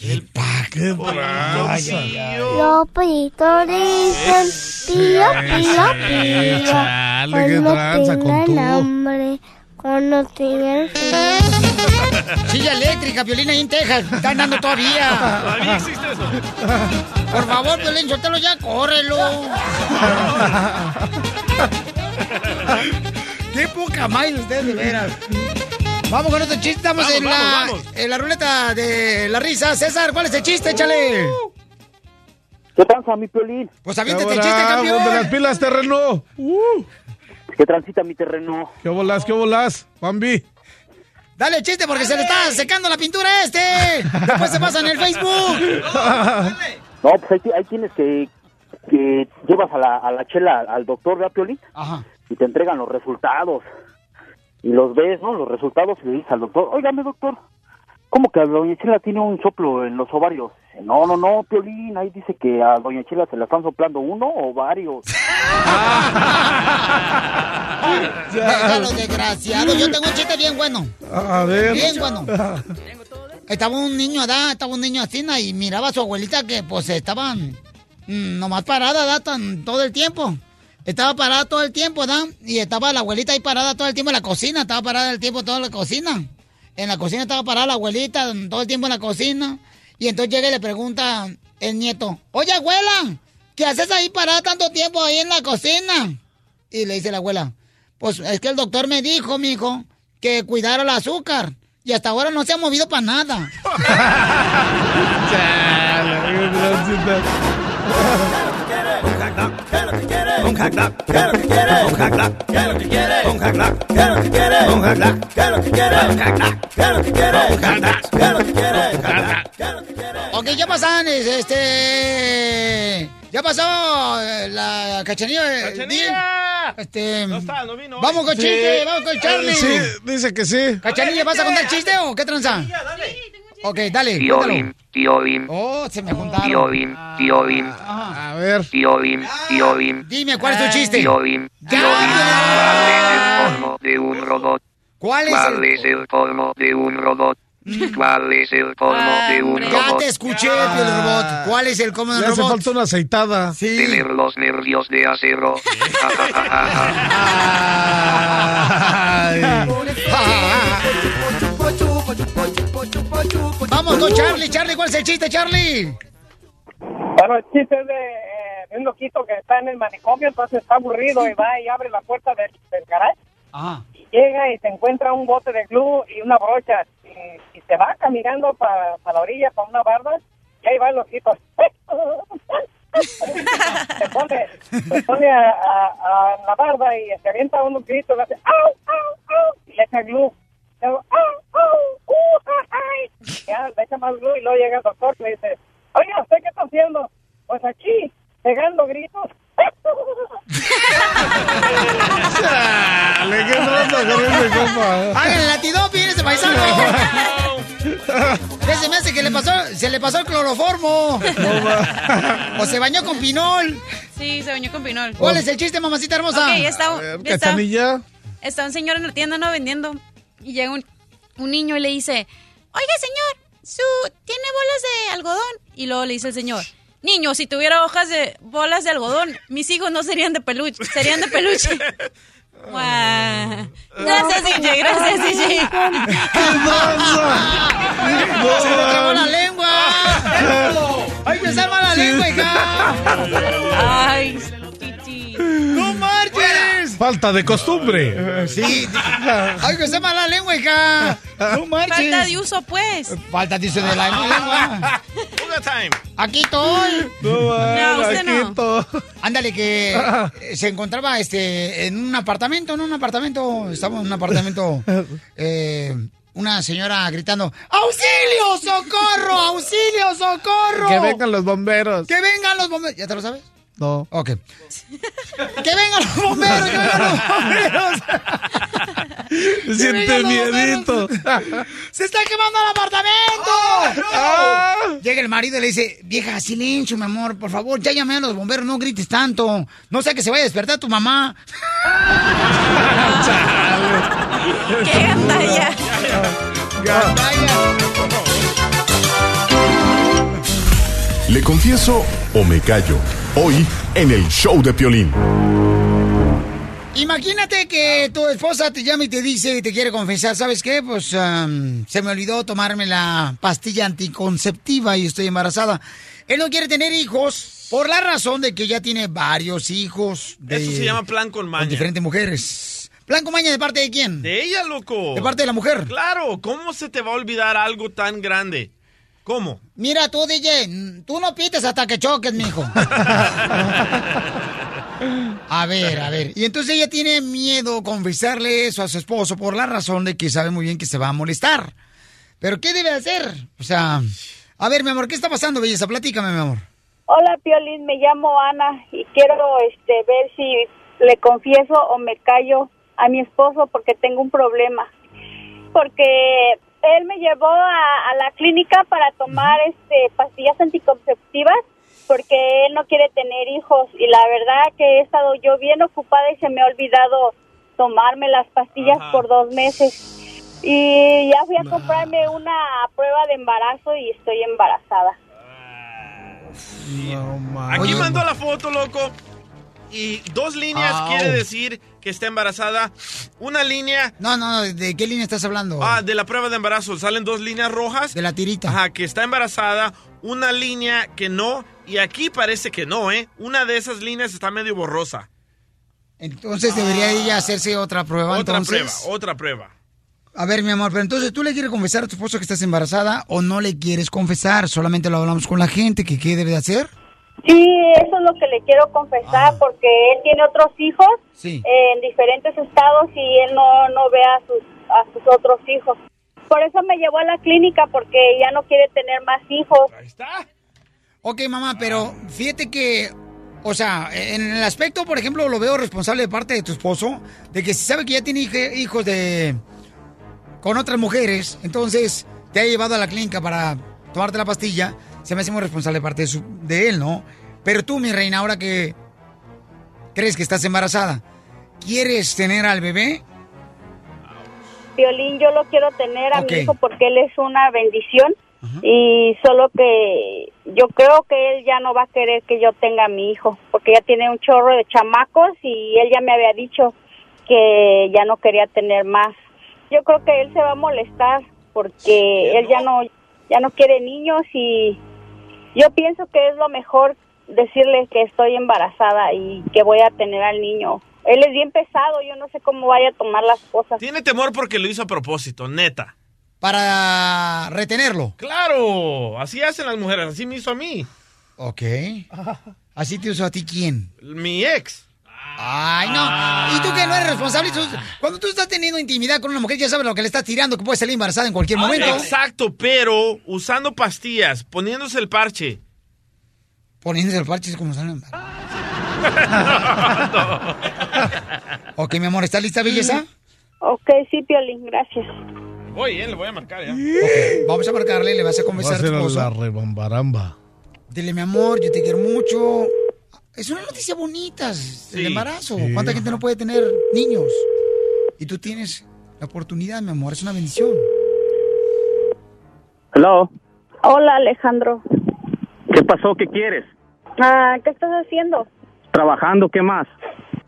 Speaker 1: ¿Qué pa?
Speaker 9: ¡Qué
Speaker 5: tranza!
Speaker 6: Los pollitos dicen pío, pío, pío.
Speaker 9: Chale, qué tranza con
Speaker 6: hambre, cuando tengan frío.
Speaker 1: Silla eléctrica, violina ahí en Texas. Están dando todavía.
Speaker 5: Todavía existe eso.
Speaker 1: Por favor, Violín, suéltalo ya, córrelo. Qué poca más ustedes, de veras. Vamos con otro chiste. Estamos
Speaker 5: Vamos,
Speaker 1: en, la,
Speaker 5: vamos,
Speaker 1: en la ruleta de la risa. César, ¿cuál es el chiste? Échale.
Speaker 20: ¿Qué tranza, mi piolín?
Speaker 1: Pues
Speaker 9: ¿Qué
Speaker 1: aviéntate el chiste,
Speaker 9: Ponte las
Speaker 1: campeón.
Speaker 9: pilas, terreno! Uh,
Speaker 20: ¿Qué transita mi terreno?
Speaker 9: ¿Qué volás, qué volás, Bambi?
Speaker 1: Dale chiste porque se le está secando la pintura a este. Después se pasa en el Facebook. *laughs*
Speaker 20: No, pues ahí, ahí tienes que, que llevas a la, a la chela al doctor, ¿verdad, Piolín?
Speaker 1: Ajá.
Speaker 20: Y te entregan los resultados. Y los ves, ¿no? Los resultados y le dices al doctor, óigame, doctor, ¿cómo que a doña Chela tiene un soplo en los ovarios? No, no, no, Piolín, ahí dice que a doña Chela se le están soplando uno o varios. *laughs*
Speaker 1: Déjalo, desgraciado. Yo tengo un chiste bien bueno.
Speaker 9: A ver.
Speaker 1: Bien bueno. *laughs* Estaba un niño, ¿verdad? Estaba un niño así, y miraba a su abuelita que pues estaban mm, nomás parada, ¿verdad? Tan- todo el tiempo. Estaba parada todo el tiempo, ¿verdad? Y estaba la abuelita ahí parada todo el tiempo en la cocina, estaba parada el tiempo toda la cocina. En la cocina estaba parada la abuelita todo el tiempo en la cocina. Y entonces llega y le pregunta el nieto, oye abuela, ¿qué haces ahí parada tanto tiempo ahí en la cocina? Y le dice la abuela, pues es que el doctor me dijo, mijo, que cuidara el azúcar. Y hasta ahora no se ha movido para nada. *laughs* *laughs*
Speaker 9: Chale, qué transita.
Speaker 3: Jack ¿qué es lo que quiere? Con Jack Black, ¿qué es lo que quiere? Con Jack Black, ¿qué es lo que quiere? Con Jack Black, ¿qué es lo que quiere? Con Jack Black, ¿qué es lo que quiere? Con Jack Black, ¿qué es lo que quiere? Con Jack Black, ¿qué es lo que quiere?
Speaker 1: Ok, ya pasan, es- este... Ya pasó eh, la cachanilla. eh,
Speaker 5: ¡Cachanilla!
Speaker 1: Este...
Speaker 5: No está, no vino.
Speaker 1: Vamos con
Speaker 9: Sí.
Speaker 1: chiste, vamos con Charlie.
Speaker 9: Sí, dice que sí.
Speaker 1: Cachanilla, ¿vas a contar chiste o qué tranza? Ok, dale,
Speaker 2: Tío. Bim, tío Bim,
Speaker 1: Oh, se me juntaron.
Speaker 2: tío Bim, tío Bim,
Speaker 9: A ver.
Speaker 2: tío Bim, tío Bim.
Speaker 1: Dime, ¿cuál es tu chiste?
Speaker 2: Tío Bim, tío Bim. ¿Cuál es el colmo de un robot?
Speaker 1: ¿Cuál es
Speaker 2: ¿Cuál
Speaker 1: el-
Speaker 2: es el colmo de un robot? ¿Cuál es el colmo de un
Speaker 1: Ya
Speaker 2: robot?
Speaker 1: te escuché, Piel Robot. ¿Cuál es el cómodo
Speaker 9: Le
Speaker 1: del
Speaker 9: hace
Speaker 1: robot?
Speaker 9: falta una aceitada.
Speaker 1: Sí.
Speaker 2: Tener los nervios de acero. *laughs* *laughs*
Speaker 1: Vamos con Charlie. Charlie, ¿cuál es el chiste, Charlie?
Speaker 20: Bueno, el chiste es de, eh, de un loquito que está en el manicomio, entonces está aburrido y va y abre la puerta del, del garage.
Speaker 1: Ajá.
Speaker 20: Y llega y se encuentra un bote de glue y una brocha. Y, y se va caminando para la orilla, para una barda. Y ahí va el loquito. *laughs* se pone, se pone a, a- a la barda y se avienta unos gritos. Le hace ¡au, au, au! Y le echa glue. Luego, ¡au, au! ¡uh, ay! Ya le echa más glue y luego llega el doctor y le dice, oiga, ¿usted qué está haciendo? Pues aquí, pegando gritos.
Speaker 9: Dale, qué *laughs* trata con ese compa.
Speaker 1: ¡Hagan el antidoping *laughs* ese paisano! ¿Qué se me hace que le pasó? Se le pasó el cloroformo. o se bañó con pinol.
Speaker 21: Sí, se bañó con pinol.
Speaker 1: ¿Cuál es el chiste, mamacita hermosa?
Speaker 21: Ok, está, está,
Speaker 9: Cachanilla.
Speaker 21: está un señor en la tienda no vendiendo y llega un, un niño y le dice, oiga señor, su tiene bolas de algodón y luego le dice el señor, niño, si tuviera hojas de bolas de algodón, mis hijos no serían de peluche, serían de peluche. *laughs* Gracias, DJ, gracias, DJ.
Speaker 1: ¡Se le trabó la lengua! *laughs* ¡Ay, me salva la lengua, hija!
Speaker 21: Ay,
Speaker 1: ¡No marches!
Speaker 9: Falta de costumbre.
Speaker 1: Sí. *laughs* ¡Ay, me salva la lengua, hija! ¡No marches!
Speaker 21: Falta de uso, pues.
Speaker 1: Falta de uso de la lengua.
Speaker 5: Time.
Speaker 1: Aquí estoy.
Speaker 9: No,
Speaker 21: No, usted no.
Speaker 9: Aquito.
Speaker 1: Ándale, que eh, se encontraba este en un apartamento, en un apartamento, estamos en un apartamento, eh, una señora gritando, ¡Auxilio, socorro, auxilio, socorro!
Speaker 9: Que vengan los bomberos.
Speaker 1: ¡Que vengan los bomberos! ¿Ya te lo sabes?
Speaker 9: No.
Speaker 1: Ok. *laughs* ¡Que vengan los bomberos! ¡Que vengan los bomberos!
Speaker 9: Siente miedito. *laughs*
Speaker 1: ¡Se está quemando el apartamento!
Speaker 9: Ah.
Speaker 1: Llega el marido y le dice, vieja, silencio, mi amor, por favor, ya llamé a los bomberos, no grites tanto. No sea que se vaya a despertar tu mamá. *laughs*
Speaker 21: ¡Qué gandalla!
Speaker 18: ¿Le confieso o me callo? Hoy en el show de Piolín.
Speaker 1: Imagínate que tu esposa te llama y te dice y te quiere confesar, ¿sabes qué? Pues am, se me olvidó tomarme la pastilla anticonceptiva y estoy embarazada. Él no quiere tener hijos por la razón de que ya tiene varios hijos. De,
Speaker 5: Eso se llama plan con maña.
Speaker 1: Con diferentes mujeres. ¿Plan con maña de parte de quién?
Speaker 5: De ella, loco.
Speaker 1: De parte de la mujer.
Speaker 5: Claro, ¿cómo se te va a olvidar algo tan grande? ¿Cómo?
Speaker 1: Mira tú, DJ, tú no pites hasta que choques, mijo. *laughs* A ver, a ver. Y entonces ella tiene miedo confesarle eso a su esposo por la razón de que sabe muy bien que se va a molestar. Pero ¿qué debe hacer? O sea, a ver, mi amor, ¿qué está pasando, belleza? Platícame, mi amor.
Speaker 22: Hola, Piolín, me llamo Ana y quiero este ver si le confieso o me callo a mi esposo porque tengo un problema. Porque él me llevó a, a la clínica para tomar este pastillas anticonceptivas porque él no quiere tener hijos y la verdad que he estado yo bien ocupada y se me ha olvidado tomarme las pastillas por dos meses. Y ya fui a comprarme una prueba de embarazo y estoy embarazada.
Speaker 5: Aquí mandó la foto, loco. Y dos líneas
Speaker 1: Au.
Speaker 5: quiere decir que está embarazada. Una línea.
Speaker 1: No, no, ¿de qué línea estás hablando?
Speaker 5: Ah, de la prueba de embarazo. Salen dos líneas rojas.
Speaker 1: De la tirita.
Speaker 5: Ajá, que está embarazada. Una línea que no. Y aquí parece que no, ¿eh? Una de esas líneas está medio borrosa.
Speaker 1: Entonces debería ella hacerse otra prueba,
Speaker 5: Otra
Speaker 1: entonces.
Speaker 5: prueba, otra prueba.
Speaker 1: A ver, mi amor, pero entonces tú le quieres confesar a tu esposo que estás embarazada o no le quieres confesar, solamente lo hablamos con la gente, que qué debe de hacer.
Speaker 22: Sí, eso es lo que le quiero confesar, porque él tiene otros hijos
Speaker 1: Sí.
Speaker 22: en diferentes estados y él no, no ve a sus, a sus otros hijos. Por eso me llevó a la clínica, porque ya no quiere tener más hijos.
Speaker 1: Ok, mamá, pero fíjate que, o sea, en el aspecto, por ejemplo, lo veo responsable de parte de tu esposo, de que si sabe que ya tiene hijos de con otras mujeres, entonces te ha llevado a la clínica para tomarte la pastilla, se me hace muy responsable de parte de, su- de él, ¿no? Pero tú, mi reina, ahora que crees que estás embarazada, ¿quieres tener al bebé?
Speaker 22: Violín, yo lo quiero tener a mi hijo porque él es una bendición y solo que yo creo que él ya no va a querer que yo tenga a mi hijo porque ya tiene un chorro de chamacos y él ya me había dicho que ya no quería tener más. Yo creo que él se va a molestar porque él ya no ya no quiere niños y yo pienso que es lo mejor decirle que estoy embarazada y que voy a tener al niño. Él es bien pesado, yo no sé cómo vaya a tomar las cosas.
Speaker 5: Tiene temor porque lo hizo a propósito, neta.
Speaker 1: Para retenerlo.
Speaker 5: Claro, así hacen las mujeres, así me hizo a mí.
Speaker 1: Ok. ¿Así te usó a ti quién?
Speaker 5: Mi ex.
Speaker 1: Ay, no. ¿Y tú que no eres responsable? Tú- Cuando tú estás teniendo intimidad con una mujer, ya sabes lo que le estás tirando, que puede salir embarazada en cualquier momento.
Speaker 5: Exacto, pero usando pastillas, poniéndose el parche.
Speaker 1: Poniéndose el parche es como salen. *laughs* Ok, mi amor, ¿estás lista, belleza?
Speaker 22: Ok, sí, Piolín, gracias.
Speaker 5: Voy, eh, le voy a marcar ya.
Speaker 1: Ok, vamos a marcarle, le vas a
Speaker 9: Va a
Speaker 1: tu esposo.
Speaker 9: la rebambaramba.
Speaker 1: Dile, mi amor, yo te quiero mucho. Es una noticia bonita, el embarazo.
Speaker 9: Sí.
Speaker 1: ¿Cuánta gente no puede tener niños? Y tú tienes la oportunidad, mi amor, es una bendición.
Speaker 20: Hello.
Speaker 22: Hola, Alejandro.
Speaker 20: ¿Qué pasó? ¿Qué quieres?
Speaker 22: Ah, ¿Qué estás haciendo?
Speaker 20: Trabajando, ¿qué más?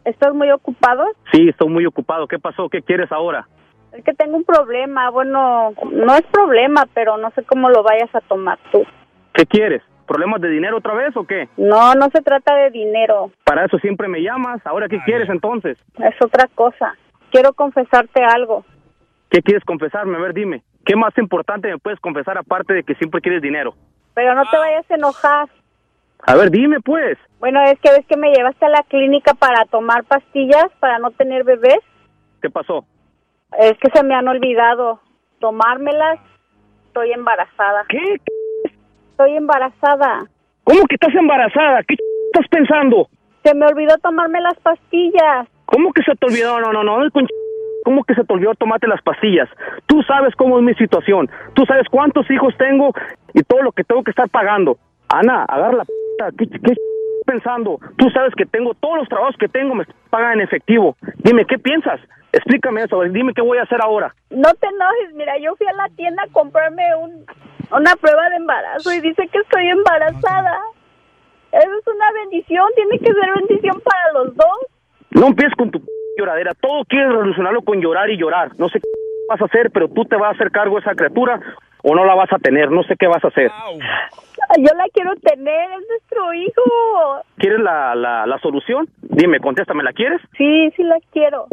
Speaker 22: ¿Estás muy ocupado?
Speaker 20: Sí, estoy muy ocupado. ¿Qué pasó? ¿Qué quieres ahora?
Speaker 22: Es que tengo un problema. Bueno, no es problema, pero no sé cómo lo vayas a tomar tú.
Speaker 20: ¿Qué quieres? ¿Problemas de dinero otra vez o qué?
Speaker 22: No, no se trata de dinero.
Speaker 20: Para eso siempre me llamas. ¿Ahora qué quieres entonces?
Speaker 22: Es otra cosa. Quiero confesarte algo.
Speaker 20: ¿Qué quieres confesarme? A ver, dime. ¿Qué más importante me puedes confesar aparte de que siempre quieres dinero?
Speaker 22: Pero no te vayas a enojar.
Speaker 20: A ver, dime pues.
Speaker 22: Bueno, es que ves que me llevaste a la clínica para tomar pastillas para no tener bebés.
Speaker 20: ¿Qué pasó?
Speaker 22: Es que se me han olvidado tomármelas. Estoy embarazada.
Speaker 20: ¿Qué?
Speaker 22: Estoy embarazada.
Speaker 20: ¿Cómo que estás embarazada? ¿Qué estás pensando?
Speaker 22: Se me olvidó tomarme las pastillas.
Speaker 20: ¿Cómo que se te olvidó? No, no, no. no, con- ¿Cómo que se te olvidó tomarte las pastillas? Tú sabes cómo es mi situación. Tú sabes cuántos hijos tengo y todo lo que tengo que estar pagando. Ana, agarra la p***. ¿Qué, qué pensando? Tú sabes que tengo todos los trabajos que tengo me pagan en efectivo. Dime, ¿qué piensas? Explícame eso. Dime qué voy a hacer ahora.
Speaker 22: No te enojes, mira, yo fui a la tienda a comprarme un, una prueba de embarazo y dice que estoy embarazada. Eso es una bendición, tiene que ser bendición para los dos.
Speaker 20: No empieces con tu p- lloradera. Todo quieres solucionarlo con llorar y llorar. No sé qué vas a hacer, pero tú te vas a hacer cargo de esa criatura o no la vas a tener. No sé qué vas a hacer.
Speaker 22: Yo la quiero tener, es nuestro hijo.
Speaker 20: ¿Quieres la, la, la solución? Dime, contéstame, ¿la quieres?
Speaker 22: Sí, sí la quiero.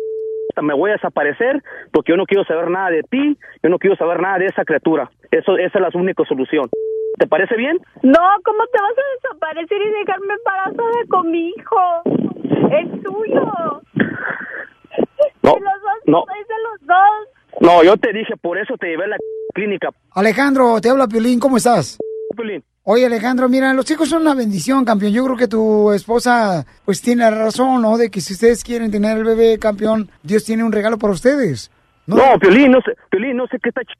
Speaker 20: Me voy a desaparecer porque yo no quiero saber nada de ti, yo no quiero saber nada de esa criatura. Eso, esa es la única solución. ¿Te parece bien?
Speaker 22: No, ¿cómo te vas a desaparecer y dejarme embarazada con mi hijo? Es tuyo.
Speaker 20: No,
Speaker 22: De los dos,
Speaker 20: no.
Speaker 22: es de los dos.
Speaker 20: No, yo te dije, por eso te llevé a la clínica.
Speaker 1: Alejandro, te habla Piolín, ¿cómo estás?
Speaker 20: Piolín.
Speaker 1: Oye, Alejandro, mira, los chicos son una bendición, campeón. Yo creo que tu esposa, pues, tiene razón, ¿no? De que si ustedes quieren tener el bebé, campeón, Dios tiene un regalo para ustedes.
Speaker 20: No, Piolín, no sé, Piolín, no sé qué esta ch...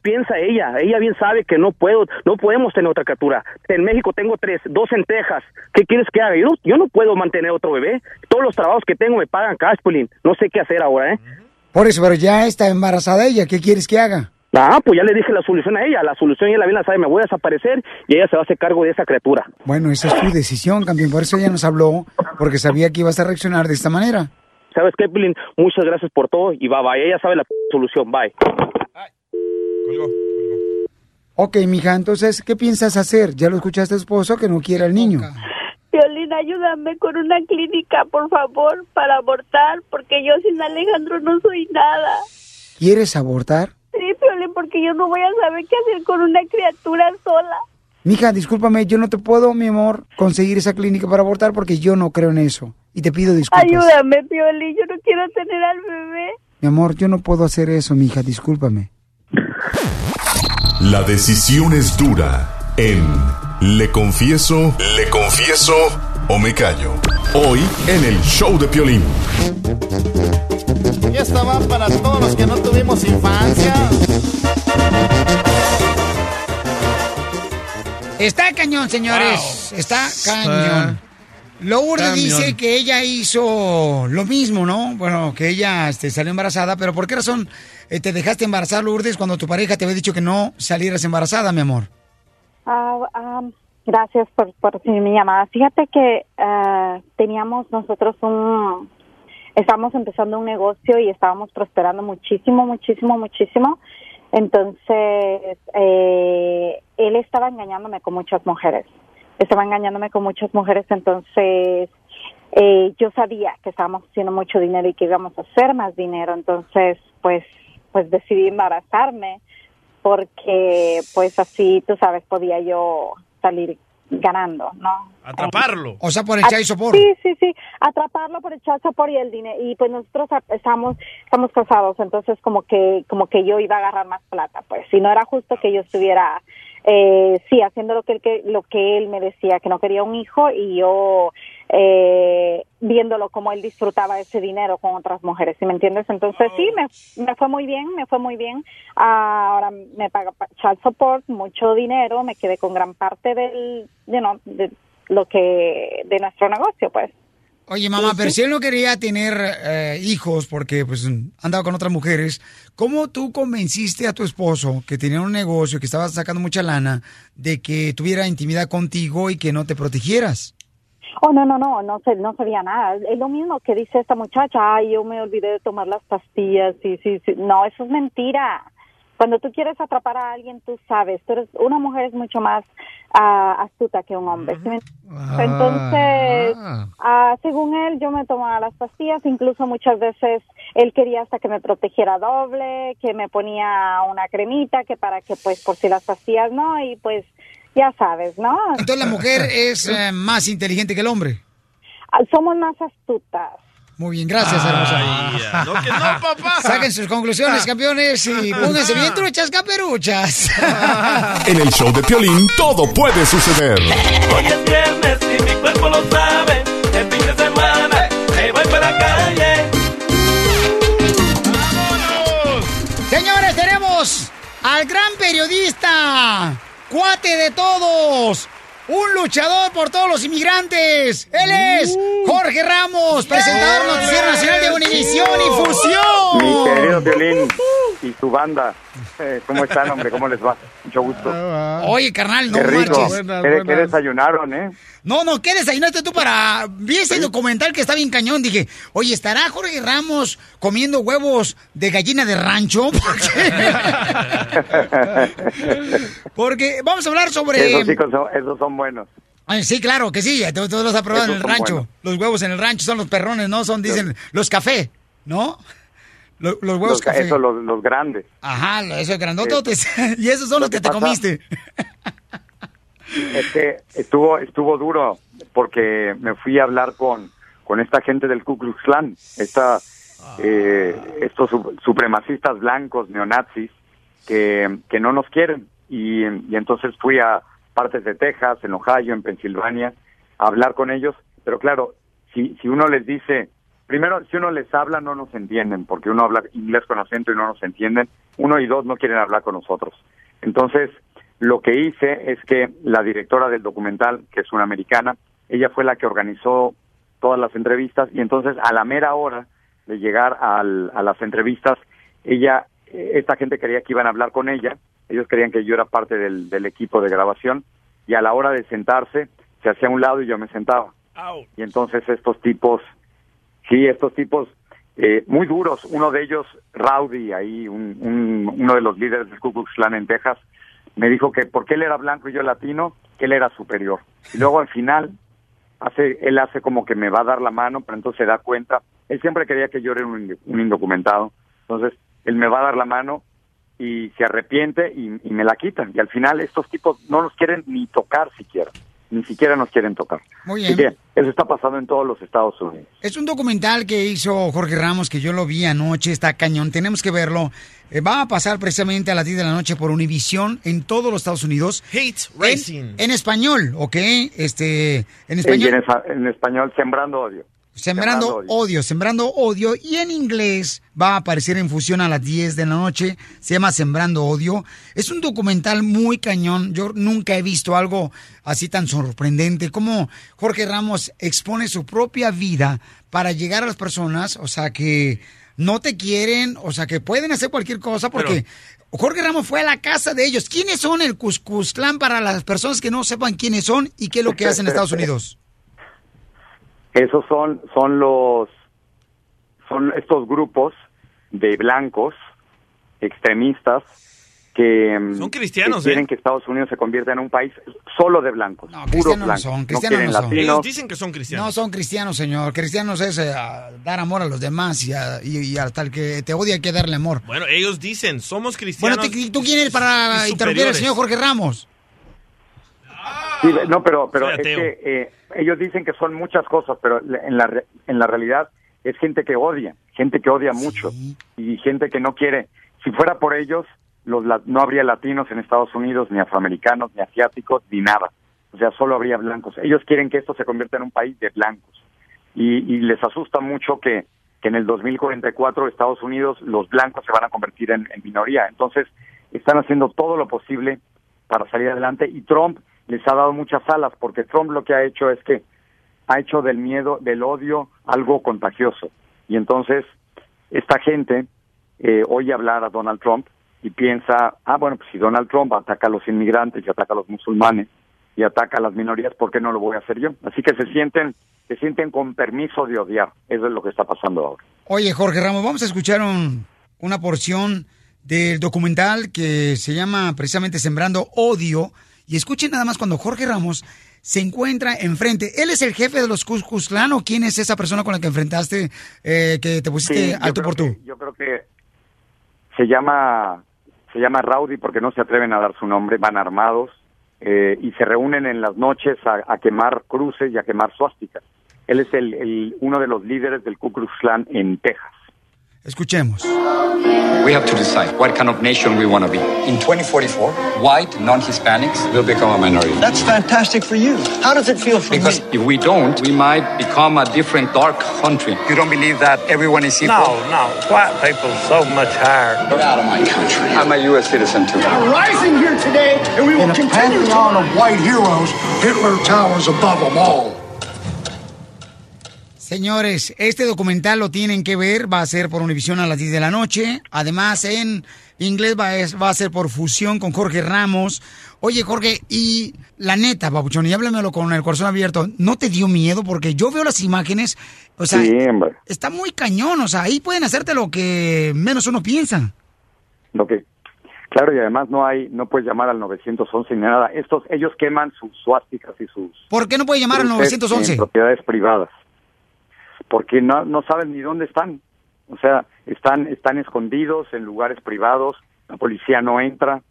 Speaker 20: piensa ella. Ella bien sabe que no puedo, no podemos tener otra criatura. En México tengo tres, dos en Texas. ¿Qué quieres que haga? Yo, no- yo no puedo mantener otro bebé. Todos los trabajos que tengo me pagan cash, Piolín. No sé qué hacer ahora, ¿eh?
Speaker 1: Por eso, pero ya está embarazada ella. ¿Qué quieres que haga?
Speaker 20: Ah, pues ya le dije la solución a ella. La solución ella la bien la sabe. Me voy a desaparecer y ella se va a hacer cargo de esa criatura.
Speaker 1: Bueno, esa es tu decisión, campeón. Por eso ella nos habló, porque sabía que ibas a reaccionar de esta manera.
Speaker 20: ¿Sabes qué, Piolín? Muchas gracias por todo y bye bye. Ella sabe la p- solución. Bye.
Speaker 1: Ok, mija, entonces, ¿qué piensas hacer? Ya lo escuchaste a tu esposo que no quiere al niño.
Speaker 22: Violín, ayúdame con una clínica, por favor, para abortar, porque yo sin Alejandro no soy nada.
Speaker 1: ¿Quieres abortar?
Speaker 22: Porque yo no voy a saber qué hacer con una criatura sola.
Speaker 1: Mija, discúlpame, yo no te puedo, mi amor, conseguir esa clínica para abortar porque yo no creo en eso. Y te pido disculpas.
Speaker 22: Ayúdame, Piolín, yo no quiero tener al bebé.
Speaker 1: Mi amor, yo no puedo hacer eso, mija, discúlpame.
Speaker 18: La decisión es dura en Le Confieso, Le Confieso o Me Callo. Hoy en el show de Piolín.
Speaker 7: Y esta va para todos los que no tuvimos infancia.
Speaker 1: Está cañón, señores. Está cañón. Lourdes
Speaker 9: Cañón.
Speaker 1: dice que ella hizo lo mismo, ¿no? Bueno, que ella este, salió embarazada, pero ¿por qué razón eh, te dejaste embarazar, Lourdes, cuando tu pareja te había dicho que no salieras embarazada, mi amor?
Speaker 12: Ah, ah, gracias por, por recibir mi llamada. Fíjate que ah, teníamos nosotros un... Estábamos empezando un negocio y estábamos prosperando muchísimo, muchísimo, muchísimo. Entonces, eh, él estaba engañándome con muchas mujeres. Estaba engañándome con muchas mujeres, entonces eh, yo sabía que estábamos haciendo mucho dinero y que íbamos a hacer más dinero. Entonces, pues, pues decidí embarazarme porque, pues así, tú sabes, podía yo salir ganando, ¿no?
Speaker 5: Atraparlo.
Speaker 1: O sea, por el
Speaker 12: Ah,
Speaker 1: child support.
Speaker 12: Sí, sí, sí, atraparlo por el child support y el dinero y pues nosotros estamos estamos casados, entonces como que como que yo iba a agarrar más plata, pues si no era justo que yo estuviera eh, sí haciendo lo que él que lo que él me decía que no quería un hijo y yo eh, viéndolo como él disfrutaba ese dinero con otras mujeres, ¿sí me entiendes? Entonces sí, me, me fue muy bien, me fue muy bien. Ah, ahora me paga pa- child support, mucho dinero, me quedé con gran parte del, you know, de lo que de nuestro negocio, pues.
Speaker 1: Oye, mamá, pero si él no quería tener eh, hijos porque pues andaba con otras mujeres, ¿cómo tú convenciste a tu esposo que tenía un negocio, que estaba sacando mucha lana, de que tuviera intimidad contigo y que no te protegieras?
Speaker 12: Oh, no, no, no, no, se, no sabía nada. Es lo mismo que dice esta muchacha, ay, yo me olvidé de tomar las pastillas, sí, sí, sí. No, eso es mentira. Cuando tú quieres atrapar a alguien, tú sabes, tú eres, una mujer es mucho más ah, astuta que un hombre. Entonces, ah, según él, yo me tomaba las pastillas, incluso muchas veces él quería hasta que me protegiera doble, que me ponía una cremita, que para que pues por si las pastillas no, y pues ya sabes, ¿no?
Speaker 1: Entonces la mujer es eh, más inteligente que el hombre.
Speaker 12: Somos más astutas.
Speaker 1: Muy bien, gracias, hermosa.
Speaker 5: No, que no, *laughs* papá.
Speaker 1: Saquen sus conclusiones, campeones, y *laughs* pónganse bien truchas, caperuchas. *laughs*
Speaker 18: En el show de Piolín todo puede suceder.
Speaker 3: Hoy es viernes y mi cuerpo lo sabe. El fin de semana me voy para la calle.
Speaker 1: Señores, tenemos al gran periodista, cuate de todos, un luchador por todos los inmigrantes. Él es Jorge Ramos, presentador noticiero nacional de Univisión y Fusión.
Speaker 23: Mi querido Violín y su banda. Eh, ¿Cómo están, hombre? ¿Cómo les va? Mucho gusto.
Speaker 1: Oye, carnal, no
Speaker 23: Qué rico.
Speaker 1: marches.
Speaker 23: ¿Qué, qué desayunaron, eh?
Speaker 1: No, no, ¿qué desayunaste tú para...? Vi ese documental que está bien cañón. Dije, oye, ¿estará Jorge Ramos comiendo huevos de gallina de rancho? *laughs* Porque, *laughs* porque vamos a hablar sobre...
Speaker 23: Esos chicos son, esos son buenos.
Speaker 1: Ay, sí, claro que sí, tú los has probado en el rancho.
Speaker 23: buenos.
Speaker 1: Los huevos en el rancho son los perrones, ¿no? Son, dicen, los café, ¿no? Lo- Los, huevos
Speaker 23: Los, esos, los, los grandes.
Speaker 1: Ajá, esos grandototes. *laughs* y esos son los que te
Speaker 23: pasa-
Speaker 1: comiste.
Speaker 23: Estuvo, estuvo duro porque me fui a hablar con, con esta gente del Ku Klux Klan, esta, eh, estos su- supremacistas blancos neonazis que, que no nos quieren. Y, y entonces fui a partes de Texas, en Ohio, en Pensilvania, a hablar con ellos. Pero claro, si, si uno les dice, primero, si uno les habla, no nos entienden, porque uno habla inglés con acento y no nos entienden. Uno y dos no quieren hablar con nosotros. Entonces, lo que hice es que la directora del documental, que es una americana, ella fue la que organizó todas las entrevistas y entonces a la mera hora de llegar al- a las entrevistas, ella, eh, esta gente quería que iban a hablar con ella, ellos querían que yo era parte del, del equipo de grabación y a la hora de sentarse se hacía a un lado y yo me sentaba. Y entonces estos tipos, sí, estos tipos eh, muy duros, uno de ellos, Rowdy, ahí, un, un- uno de los líderes del Ku Klux Klan en Texas, me dijo que porque él era blanco y yo latino, que él era superior. Y luego al final, hace, él hace como que me va a dar la mano, pero entonces se da cuenta, él siempre quería que yo era un, indocumentado, entonces él me va a dar la mano y se arrepiente y, me la quitan. Y al final estos tipos no nos quieren ni tocar siquiera, ni siquiera nos quieren tocar.
Speaker 1: Muy
Speaker 23: Así
Speaker 1: bien.
Speaker 23: que eso está pasando en todos los Estados Unidos.
Speaker 1: Es un documental que hizo Jorge Ramos, que yo lo vi anoche, está cañón, tenemos que verlo. Eh, va a pasar precisamente a las 10 de la noche por Univisión en todos los Estados Unidos.
Speaker 5: Hate Racing.
Speaker 1: en español, ¿ok? Este, en español.
Speaker 23: esa- en español, sembrando odio.
Speaker 1: Sembrando
Speaker 23: Sembrando
Speaker 1: odio. sembrando odio. Y en inglés va a aparecer en fusión a las 10 de la noche. Se llama Sembrando Odio. Es un documental muy cañón. Yo nunca he visto algo así tan sorprendente. Como Jorge Ramos expone su propia vida para llegar a las personas, o sea, que no te quieren, o sea, que pueden hacer cualquier cosa porque... Jorge Ramos fue a la casa de ellos. ¿Quiénes son el Cuscuzclán para las personas que no sepan quiénes son y qué es lo que hacen en Estados Unidos?
Speaker 23: Esos son, son los, son estos grupos de blancos extremistas que mm,
Speaker 5: Son cristianos,
Speaker 23: que quieren
Speaker 5: ¿eh?
Speaker 23: que Estados Unidos se convierta en un país solo de blancos, puros
Speaker 1: cristianos no son,
Speaker 23: no
Speaker 1: cristianos
Speaker 23: quieren
Speaker 1: no son.
Speaker 23: latinos.
Speaker 5: Ellos dicen que son cristianos.
Speaker 1: No son cristianos, señor. Cristianos es eh, a dar amor a los demás y, a- y- y hasta el que te odia hay que darle amor.
Speaker 5: Bueno, ellos dicen, somos
Speaker 1: Bueno,
Speaker 5: cristianos.
Speaker 1: ¿tú, tú quién eres para interrumpir al señor Jorge Ramos?
Speaker 23: Sí, no, pero, pero es que eh, ellos dicen que son muchas cosas, pero en la, re- en la realidad es gente que odia, gente que odia mucho y gente que no quiere. Si fuera por ellos, los la- no habría latinos en Estados Unidos, ni afroamericanos, ni asiáticos, ni nada. O sea, solo habría blancos. Ellos quieren que esto se convierta en un país de blancos. Y, y les asusta mucho que, que en el 2044 Estados Unidos los blancos se van a convertir en, en minoría. Entonces, están haciendo todo lo posible para salir adelante y Trump les ha dado muchas alas porque Trump lo que ha hecho es que ha hecho del miedo, del odio, algo contagioso. Y entonces, esta gente eh, oye hablar a Donald Trump y piensa, ah, bueno, pues si Donald Trump ataca a los inmigrantes y ataca a los musulmanes y ataca a las minorías, ¿por qué no lo voy a hacer yo? Así que se sienten, se sienten con permiso de odiar. Eso es lo que está pasando ahora.
Speaker 1: Oye, Jorge Ramos, vamos a escuchar un- una porción del documental que se llama precisamente Sembrando Odio. Y escuchen nada más cuando Jorge Ramos se encuentra enfrente. ¿Él es el jefe de los Cuscuzclán o quién es esa persona con la que enfrentaste, eh, que te pusiste
Speaker 23: Sí,
Speaker 1: alto por tú?
Speaker 23: que- yo creo que se llama se llama Rowdy porque no se atreven a dar su nombre, van armados eh, y se reúnen en las noches a, a quemar cruces y a quemar suásticas. Él es el, el- uno de los líderes del Ku Klux Klan en Texas.
Speaker 1: Escuchemos.
Speaker 24: We have to decide what kind of nation we want to be. In 2044, white, non-Hispanics will become a minority.
Speaker 25: That's fantastic for you. How does it feel for you?
Speaker 24: Because
Speaker 25: me?
Speaker 24: if we don't, we might become a different dark country. You don't believe that everyone is equal?
Speaker 25: No, no. White people so much higher.
Speaker 24: Get out of my country. I'm a U.S. citizen too.
Speaker 25: We're rising here today, and we will
Speaker 26: In a
Speaker 25: continue to.
Speaker 26: pantheon of white heroes, Hitler towers above them all.
Speaker 1: Señores, este documental lo tienen que ver, va a ser por Univisión a las 10 de la noche. Además, en inglés va a, va a ser por fusión con Jorge Ramos. Oye, Jorge, y la neta, Babuchón, y háblamelo con el corazón abierto, ¿no te dio miedo? Porque yo veo las imágenes, o sea,
Speaker 23: sí,
Speaker 1: está muy cañón, o sea, ahí pueden hacerte lo que menos uno piensa.
Speaker 23: Lo que, claro, y además no hay, no puedes llamar al 911 ni nada. Estos, ellos queman sus suásticas y sus
Speaker 1: ¿Por qué no llamar al
Speaker 23: cruces
Speaker 1: 911?
Speaker 23: en propiedades privadas porque no no saben ni dónde están. O sea están están escondidos en lugares privados la policía no entra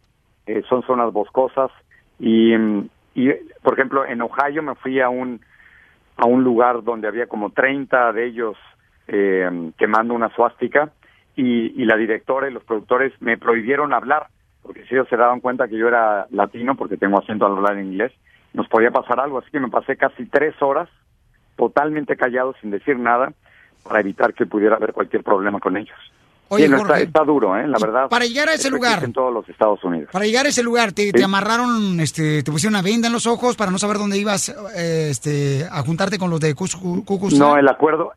Speaker 23: eh, son zonas boscosas y, mm, y por ejemplo en Ohio me fui a un a un lugar donde había como 30 de ellos eh, quemando una suástica y, y la directora y los productores me prohibieron hablar porque si ellos se daban cuenta que yo era latino porque tengo acento al hablar en inglés nos podía pasar algo así que me pasé casi tres horas totalmente callado sin decir nada para evitar que pudiera haber cualquier problema con ellos.
Speaker 1: Oye,
Speaker 23: Sí, no, está,
Speaker 1: Jorge,
Speaker 23: está duro, ¿eh? La verdad.
Speaker 1: para llegar a ese lugar-
Speaker 23: En todos los Estados Unidos.
Speaker 1: Para llegar a ese lugar, te, amarraron, este, te pusieron una venda en los ojos para no saber dónde ibas eh, este, a juntarte con los de Klux
Speaker 23: No, el acuerdo,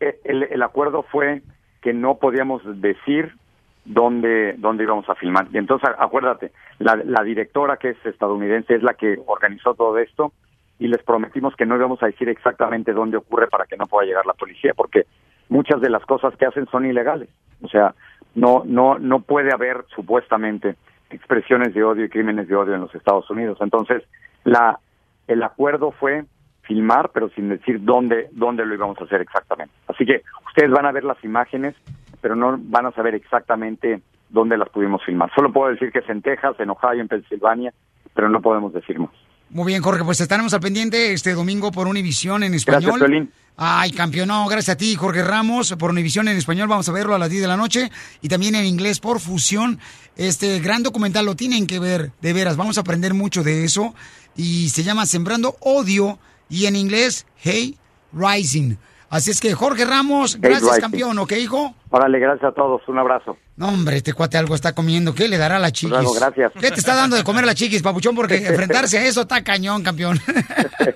Speaker 23: eh, el, el acuerdo fue que no podíamos decir dónde, dónde íbamos a filmar. Y entonces, acuérdate, la, la directora que es estadounidense es la que organizó todo esto y les prometimos que no íbamos a decir exactamente dónde ocurre para que no pueda llegar la policía, porque muchas de las cosas que hacen son ilegales. O sea, no, no, no puede haber supuestamente expresiones de odio y crímenes de odio en los Estados Unidos. Entonces, la, el acuerdo fue filmar, pero sin decir dónde, dónde lo íbamos a hacer exactamente. Así que ustedes van a ver las imágenes, pero no van a saber exactamente dónde las pudimos filmar. Solo puedo decir que es en Texas, en Ohio, en Pensilvania, pero no podemos decir más.
Speaker 1: Muy bien, Jorge, pues estaremos al pendiente este domingo por Univisión en español.
Speaker 23: Gracias.
Speaker 1: Ay, campeón, no, gracias a ti, Jorge Ramos, por Univisión en español. Vamos a verlo a las 10 de la noche y también en inglés por Fusión. Este gran documental lo tienen que ver, de veras. Vamos a aprender mucho de eso. Y se llama Sembrando Odio y en inglés, Hey Rising. Así es que, Jorge Ramos, gracias,
Speaker 23: Rising.
Speaker 1: campeón, ¿ok, hijo?
Speaker 23: Órale, gracias a todos. Un abrazo.
Speaker 1: No, hombre, este cuate algo está comiendo. ¿Qué le dará a la chiquis?
Speaker 23: Luego, gracias.
Speaker 1: ¿Qué te está dando de comer a la chiquis, papuchón? Porque *laughs* enfrentarse a eso está cañón, campeón.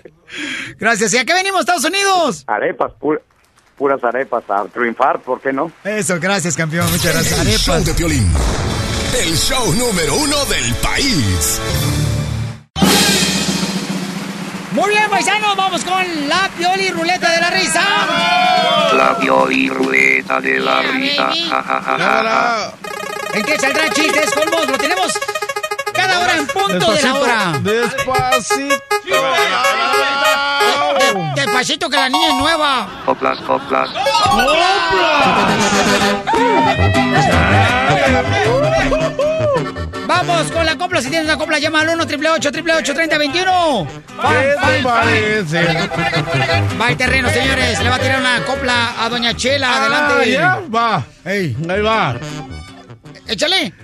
Speaker 1: *laughs* gracias. ¿Y a qué venimos, Estados Unidos?
Speaker 23: Arepas, pu- puras arepas, a triunfar, ¿por qué no?
Speaker 1: Eso, gracias, campeón. Muchas gracias.
Speaker 18: El show de Piolín. El show número uno del país.
Speaker 1: Muy bien, paisanos, vamos con la pioli ruleta de la risa.
Speaker 2: La y ruleta de la risa. Ja, ja, ja, ja, ja.
Speaker 1: ¿En qué saldrán chistes con vos? Lo tenemos cada hora en punto de la
Speaker 9: Despacito,
Speaker 1: hora.
Speaker 9: Despacito.
Speaker 1: De- Despacito que la niña es nueva.
Speaker 2: Coplas, coplas.
Speaker 1: Vamos con la copla. Si tienes una copla, llama al 1 888 3021
Speaker 9: ¿Qué te parece?
Speaker 1: Va el terreno, señores. Le va a tirar una copla a Doña Chela.
Speaker 9: Ah,
Speaker 1: Adelante.
Speaker 9: ya, va. Ahí va.
Speaker 1: Échale.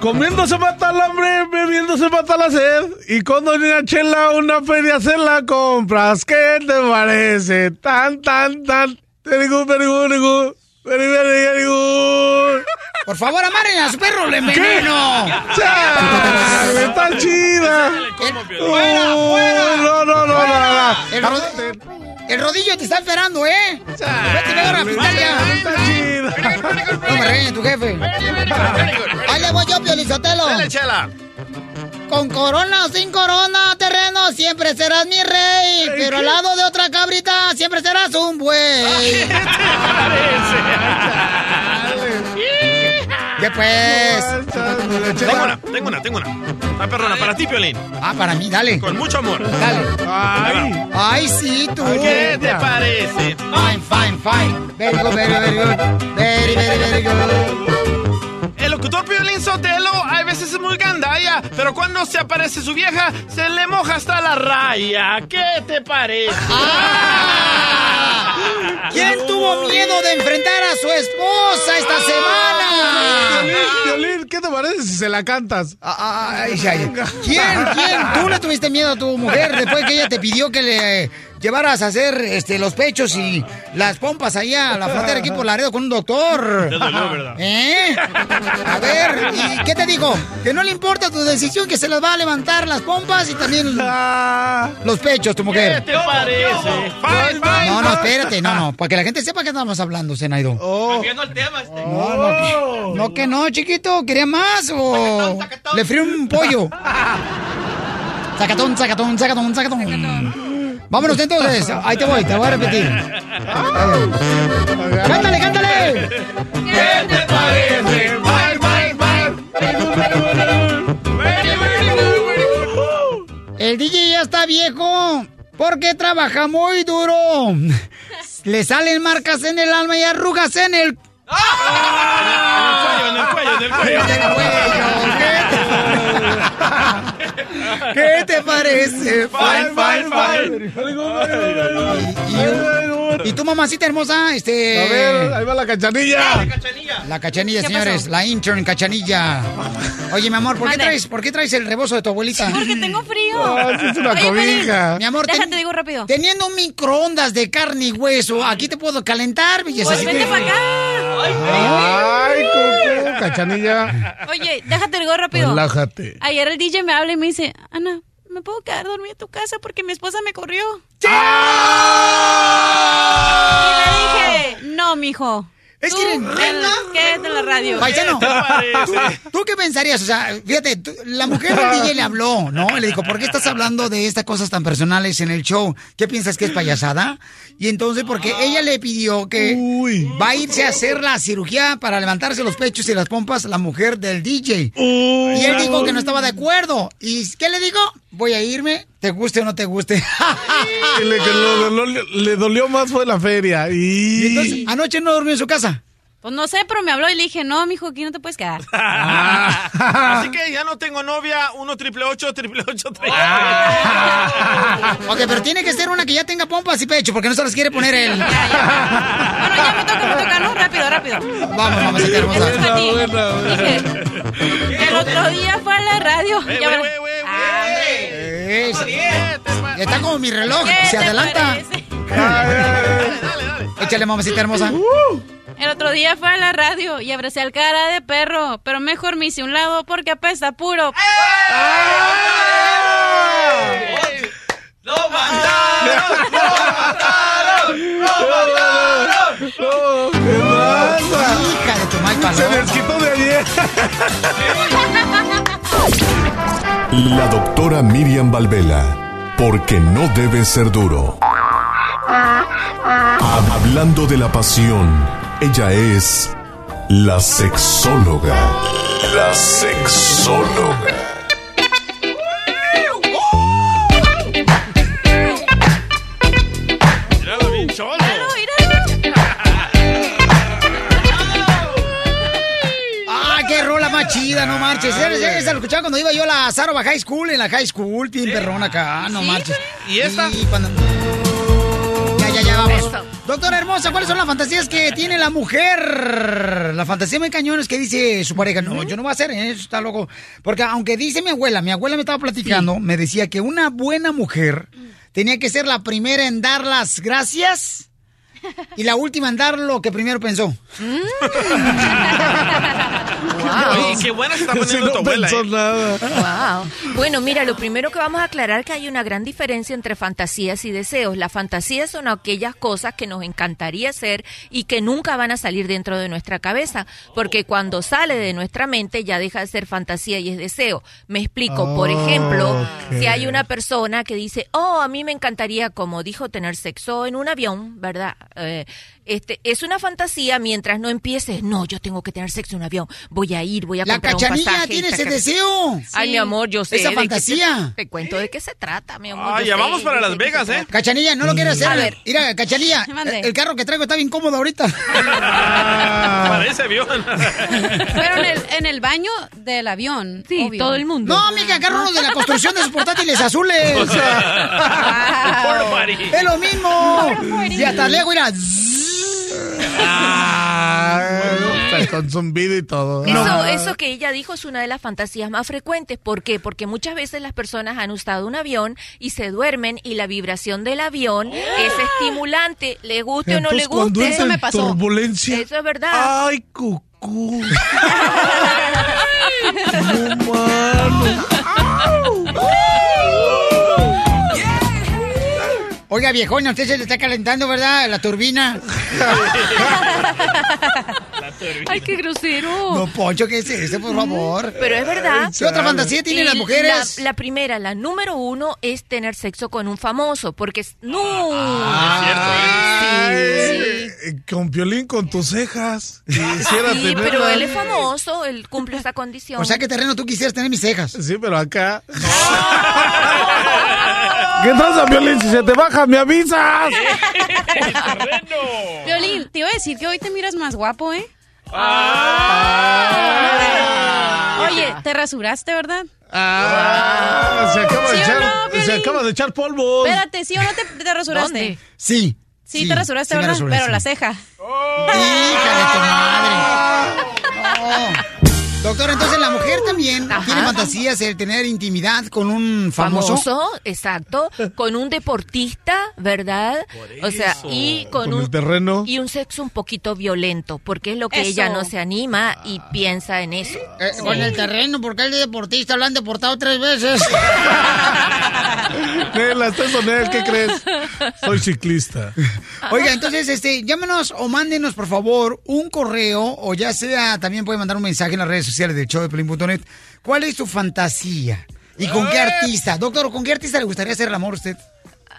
Speaker 9: Comiendo se mata el hambre, bebiendo se mata la sed. Y con Doña Chela una feria se la compras. ¿Qué te parece? Tan, tan, tan. Very good, very good, very good. Very, very, very good.
Speaker 1: Por favor, amarren a su perro, le enveneno.
Speaker 9: ¡Chale! ¡Está chida!
Speaker 1: ¡Fuera, fuera!
Speaker 9: No, no, no, no.
Speaker 1: El, rod- el rodillo te está esperando, ¿eh? Vete mejor a la
Speaker 9: Está chida.
Speaker 1: No me regañes tu jefe. Ahí le voy yo, Piolizotelo.
Speaker 5: Dale, chela.
Speaker 1: Con corona o sin corona, terreno, siempre serás mi rey. Pero al lado de otra cabrita, siempre serás un buey. *laughs* ¿Qué pues?
Speaker 5: Tengo una, tengo una, tengo una. Una perrona para ti, Piolín.
Speaker 1: Ah, para mí, dale.
Speaker 5: Con mucho amor.
Speaker 1: Dale.
Speaker 9: Ay.
Speaker 1: Ay, sí, tú.
Speaker 5: ¿Qué te parece?
Speaker 1: Fine, fine, fine. Very good, very, very good. Very, very, very good.
Speaker 5: El locutor Piolín Sotelo a veces es muy gandalla, pero cuando se aparece su vieja, se le moja hasta la raya. ¿Qué te parece?
Speaker 1: Ah. ¿Quién tuvo miedo de enfrentar a su esposa esta semana?
Speaker 9: Violín, Violín, ¿qué te parece si se la cantas?
Speaker 1: Ay, ay, ay. ¿Quién? ¿Quién? ¿Tú le tuviste miedo a tu mujer después que ella te pidió que le llevaras a hacer este, los pechos y las pompas allá a la frontera aquí por Laredo con un doctor?
Speaker 5: Te dolió, ¿verdad?
Speaker 1: ¿Eh? A ver, ¿y qué te digo? Que no le importa tu decisión, que se las va a levantar las pompas y también *laughs* los pechos, tu
Speaker 5: ¿Qué
Speaker 1: mujer.
Speaker 5: te parece?
Speaker 1: No, no, espérate, no, no, para que la gente sepa que estamos hablando, Zenaido.
Speaker 5: Cambiando el tema este.
Speaker 1: No, no, que, no, que no, chiquito. ¿Quería más o le frío un pollo? *laughs* Sacatón, sacatón, sacatón, sacatón. Vámonos entonces. Ahí te voy, te voy a repetir. ¡Cántale, cántale!
Speaker 5: ¿Qué te parece? Good, very good.
Speaker 1: El DJ ya está viejo porque trabaja muy duro. Le salen marcas en el alma y arrugas en el...
Speaker 5: En el cuello, en el cuello, en el cuello. *laughs*
Speaker 1: ¿Qué te parece?
Speaker 5: Fine, fine, fine.
Speaker 1: Y, tu mamacita hermosa, este...
Speaker 9: A ver, ahí va la cachanilla.
Speaker 1: La cachanilla,
Speaker 21: ¿Qué
Speaker 1: señores.
Speaker 21: pasó?
Speaker 1: La intern cachanilla. Oye, mi amor, ¿por qué, traes, ¿por qué traes el rebozo de tu abuelita?
Speaker 21: Porque tengo frío.
Speaker 9: Ah, es una cobija.
Speaker 1: Mi amor,
Speaker 21: Déjate,
Speaker 1: ten-
Speaker 21: digo rápido.
Speaker 1: teniendo un microondas de carne y hueso, aquí te puedo calentar, belleza.
Speaker 21: Pues vente para acá.
Speaker 9: Ay, Coco, cachanilla.
Speaker 21: Oye, déjate, digo rápido.
Speaker 9: Relájate.
Speaker 21: Ayer el DJ me habla y me dice, Ana, ¿me puedo quedar dormida en tu casa porque mi esposa me corrió? Y le dije, no, mijo.
Speaker 1: Es que-
Speaker 21: quédate- Quédate en la radio.
Speaker 1: Paisano,
Speaker 5: ¿Qué te
Speaker 1: ¿tú, qué pensarías? O sea, fíjate, tú- la mujer del DJ le habló, ¿no? Le dijo, ¿por qué estás hablando de estas cosas tan personales en el show? ¿Qué piensas que es payasada? Y entonces, porque ella le pidió que
Speaker 9: Uy.
Speaker 1: va a irse a hacer la cirugía para levantarse los pechos y las pompas la mujer del DJ. Y él dijo que no estaba de acuerdo. ¿Y qué le digo? Voy a irme, te guste o no te guste. *laughs*
Speaker 9: Y le, que lo- lo- le dolió más fue la feria.
Speaker 1: Y
Speaker 9: Y...
Speaker 1: entonces, anoche no durmió en su casa.
Speaker 21: Pues no sé, pero me habló y le dije, no, mijo, aquí no te puedes quedar. *laughs*
Speaker 5: Así que ya no tengo novia, uno triple ocho, triple ocho, triple *laughs*
Speaker 1: Ok, pero tiene que ser una que ya tenga pompas y pecho, porque no se las quiere poner él.
Speaker 21: Bueno, ya me toca, me toca, ¿no? Rápido, rápido.
Speaker 1: Vamos, hermosa.
Speaker 21: Es para ti. Dije, el otro día fue a la radio. Ya Ah, hombre.
Speaker 1: Es- Está como mi reloj,
Speaker 21: ¿Qué
Speaker 1: se adelanta. Échale, mamacita hermosa.
Speaker 21: El otro día fue a la radio y abracé al cara de perro, pero mejor me hice un lado porque apesta puro.
Speaker 3: ¡Lo mataron! ¡Lo mataron! ¡Lo mataron!
Speaker 1: Hija de tu mal
Speaker 9: Se les quitó de ayer. *laughs*
Speaker 18: La doctora Miriam Valvela, porque no debe ser duro. Hablando de la pasión, ella es la sexóloga. La sexóloga.
Speaker 1: Más chida, no marches! Esa, lo escuchaba cuando iba yo a la Sarova High School, en la High School, bien perrón acá, no marches.
Speaker 5: ¿Y esta?
Speaker 1: Y cuando- Ya, ya, ya, vamos. Doctora hermosa, ¿cuáles son las fantasías que *laughs* tiene la mujer? La fantasía muy cañón es que dice su pareja, no, yo no voy a hacer eso, está loco. Porque aunque dice mi abuela, mi abuela me estaba platicando, me decía que una buena mujer tenía que ser la primera en dar las gracias *laughs* y la última en dar lo que primero pensó.
Speaker 5: Oye, qué buena se está poniendo tu abuela. ¿eh?
Speaker 27: Wow. Bueno, mira, lo primero que vamos a aclarar es que hay una gran diferencia entre fantasías y deseos. Las fantasías son aquellas cosas que nos encantaría hacer y que nunca van a salir dentro de nuestra cabeza, porque cuando sale de nuestra mente ya deja de ser fantasía y es deseo. Me explico. Por ejemplo,
Speaker 3: Ok.
Speaker 27: Si hay una persona que dice, oh, a mí me encantaría, como dijo, tener sexo en un avión, ¿verdad? Eh, este, es una fantasía mientras no empieces, no, yo tengo que tener sexo en un avión, voy a ir, voy a
Speaker 1: La
Speaker 27: comprar un
Speaker 1: cachanilla
Speaker 27: pasaje.
Speaker 1: tiene
Speaker 27: y
Speaker 1: ese
Speaker 27: sacar-
Speaker 1: deseo.
Speaker 27: Ay,
Speaker 1: Sí.
Speaker 27: mi amor, yo sé.
Speaker 1: Esa fantasía.
Speaker 27: se- te cuento de qué se trata, mi amor.
Speaker 5: Ah, ya
Speaker 27: sé,
Speaker 5: vamos para Las Vegas, ¿eh?
Speaker 1: Cachanilla, no lo quiere hacer.
Speaker 27: A ver.
Speaker 1: Mira, Cachanilla, *laughs* el carro que traigo está bien cómodo ahorita.
Speaker 5: Parece avión. *laughs*
Speaker 21: Pero en el, en el baño del avión.
Speaker 27: Sí,
Speaker 21: obvio.
Speaker 27: todo el mundo.
Speaker 1: No, amiga, agarro uno de la construcción de sus portátiles azules. *laughs*
Speaker 5: O sea, Porta party.
Speaker 1: es lo mismo. Y hasta luego, mira.
Speaker 9: Con zumbido y todo.
Speaker 27: Eso, eso que ella dijo es una de las fantasías más frecuentes. ¿Por qué? Porque muchas veces las personas han usado un avión y se duermen y la vibración del avión es estimulante. Le guste o no le guste.
Speaker 9: entra en turbulencia.
Speaker 27: Eso es verdad.
Speaker 9: Ay, cucú. *laughs* No, *laughs*
Speaker 1: Oiga, viejón, a usted se le está calentando, ¿verdad? La turbina.
Speaker 27: Ay, qué grosero.
Speaker 1: No, Poncho, ¿qué es eso, por favor?
Speaker 27: Pero es verdad.
Speaker 1: ¿Qué otra fantasía tienen
Speaker 27: Y
Speaker 1: las mujeres?
Speaker 27: La, la primera, la número uno, es tener sexo con un famoso, porque es... ¡No!
Speaker 9: Ay,
Speaker 27: Sí.
Speaker 9: eh, Con violín con tus cejas. Quisiera
Speaker 27: Sí,
Speaker 9: tenerla.
Speaker 27: pero él es famoso, él cumple esa condición.
Speaker 1: O sea, ¿qué terreno tú quisieras tener mis cejas?
Speaker 9: Sí, pero acá. ¿Qué pasa, violín? Si se te baja, me avisas.
Speaker 21: Violín, te iba a decir que hoy te miras más guapo, ¿eh? Oye, te rasuraste, ¿verdad?
Speaker 9: Ah, se acaba,
Speaker 21: ¿Sí
Speaker 9: de echar,
Speaker 21: no,
Speaker 9: se acaba de echar polvo.
Speaker 21: Espérate, ¿sí o no te, te rasuraste?
Speaker 27: ¿Dónde?
Speaker 1: Sí.
Speaker 21: Sí, te rasuraste,
Speaker 1: sí
Speaker 21: ¿verdad?
Speaker 1: rasuré,
Speaker 21: Pero
Speaker 1: sí.
Speaker 21: la ceja.
Speaker 1: Hija de tu madre. No. Doctor, entonces la mujer también
Speaker 27: Ajá.
Speaker 1: tiene fantasías de tener intimidad con un famoso.
Speaker 27: famoso, exacto, con un deportista, ¿verdad? O sea, y con,
Speaker 9: Con
Speaker 27: un
Speaker 9: el terreno.
Speaker 27: y un sexo un poquito violento, porque es lo que
Speaker 21: Eso.
Speaker 27: ella no se anima y piensa en eso.
Speaker 1: Eh, Con el terreno, porque él es deportista, lo han deportado tres veces.
Speaker 9: Nela, estás él, ¿qué crees? Soy ciclista.
Speaker 1: Oiga, entonces, este, llámenos o mándenos, por favor, un correo, o ya sea, también puede mandar un mensaje en las redes sociales del show de Pelín.net. ¿Cuál es su fantasía? ¿Y con qué artista? Doctor, ¿con qué artista le gustaría hacer el amor a usted?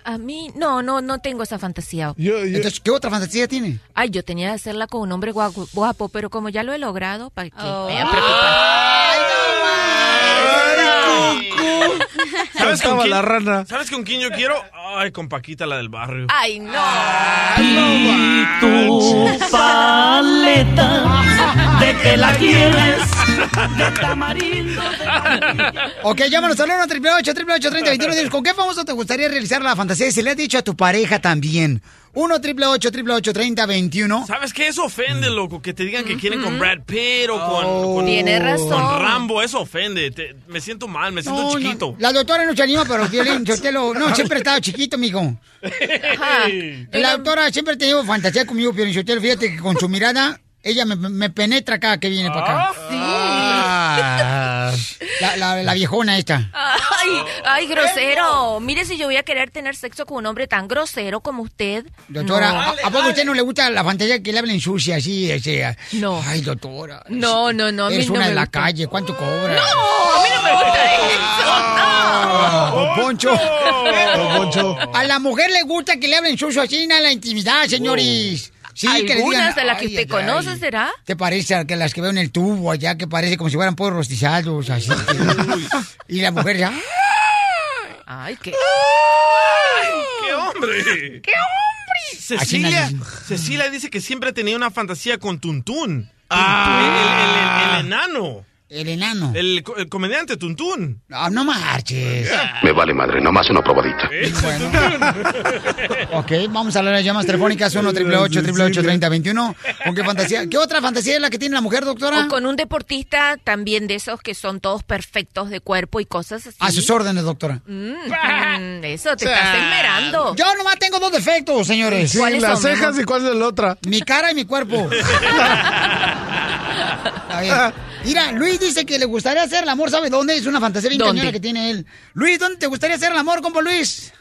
Speaker 27: A mí, no, no, no tengo esa fantasía.
Speaker 9: Yo, yo,
Speaker 1: Entonces, ¿qué otra fantasía tiene?
Speaker 27: Ay, yo tenía que hacerla con un hombre guapo, guapo pero como ya lo he logrado, ¿para qué?
Speaker 21: Oh.
Speaker 27: Me voy a preocupar.
Speaker 9: Ay.
Speaker 5: ¿Sabes ¿Sabes con, quién,
Speaker 9: la rana.
Speaker 5: ¿Sabes con quién yo quiero? Ay, con Paquita, la del barrio.
Speaker 27: Ay, no.
Speaker 3: Y tu paleta, de que la quieres, de *laughs* tamarindo.
Speaker 1: Ok, llámanos al 1 888 3021 Dinos, ¿con qué famoso te gustaría realizar la fantasía? Y se le has dicho a tu pareja también. 1 888 3021
Speaker 5: ¿Sabes qué? Eso ofende, loco, que te digan que quieren con Brad Pitt o con,
Speaker 1: Oh.
Speaker 5: con,
Speaker 27: Tiene razón.
Speaker 5: con Rambo. Eso ofende. Te- me siento mal, me siento
Speaker 1: No, no,
Speaker 5: chiquito.
Speaker 1: La doctora no se anima, pero Violín, Sotelo, no, *laughs* siempre he estado chiquito, mijo.
Speaker 27: Ajá.
Speaker 1: La doctora siempre ha tenido fantasía conmigo, Violín Sotelo. Fíjate que con su mirada, ella me, me penetra cada que viene para acá. Ah, la, la, la viejona esta.
Speaker 27: Ay, ay, grosero. Mire si yo voy a querer tener sexo con un hombre tan grosero como usted.
Speaker 1: Doctora,
Speaker 27: No.
Speaker 1: ¿a, a poco a usted no le gusta la fantasía que le hablen sucia así? Ese,
Speaker 27: No.
Speaker 1: Ay, doctora.
Speaker 27: No, no, no. no
Speaker 1: una
Speaker 27: me
Speaker 1: de la
Speaker 27: gusta.
Speaker 1: calle, ¿cuánto cobra?
Speaker 27: No, a mí no me gusta eso.
Speaker 1: Ah, don Poncho.
Speaker 9: Don Poncho.
Speaker 1: A la mujer le gusta que le hablen sucio así en la intimidad, señores. Sí, que le digan,
Speaker 27: Algunas de las que
Speaker 1: "Ay,
Speaker 27: usted
Speaker 1: ay,
Speaker 27: conoce,
Speaker 1: ay".
Speaker 27: ¿será?
Speaker 1: ¿Te parece a que las que veo en el tubo allá, que parece como si fueran pollos rostizados, así? *laughs* y la mujer ya...
Speaker 27: Ay, qué.
Speaker 5: ¡Qué hombre!
Speaker 27: ¡Qué hombre!
Speaker 5: Cecilia, Cecilia dice que siempre tenía una fantasía con Tuntún. Ah. El, el- el- el enano.
Speaker 1: El enano.
Speaker 5: El, co- el comediante Tuntún.
Speaker 1: No, no marches.
Speaker 2: Me vale madre, nomás una probadita. *laughs* *laughs*
Speaker 1: Ok, vamos a las llamas telefónicas 1 888 3021 ¿Con qué fantasía? ¿Qué otra fantasía es la que tiene la mujer, doctora?
Speaker 27: O con un deportista también de esos que son todos perfectos de cuerpo y cosas así.
Speaker 1: A sus órdenes, doctora.
Speaker 27: Mm, mm, eso, te estás *laughs* esmerando.
Speaker 1: Yo nomás tengo dos defectos, señores.
Speaker 9: Sí,
Speaker 27: ¿Cuáles
Speaker 9: las
Speaker 27: son,
Speaker 9: cejas y cuál es la otra.
Speaker 1: Mi cara y mi cuerpo. A ver. Mira, Luis dice que le gustaría hacer el amor, ¿sabe dónde? Es una fantasía bien
Speaker 27: ¿Dónde?
Speaker 1: cañona que tiene él. Luis, ¿dónde te gustaría hacer el amor, compa Luis?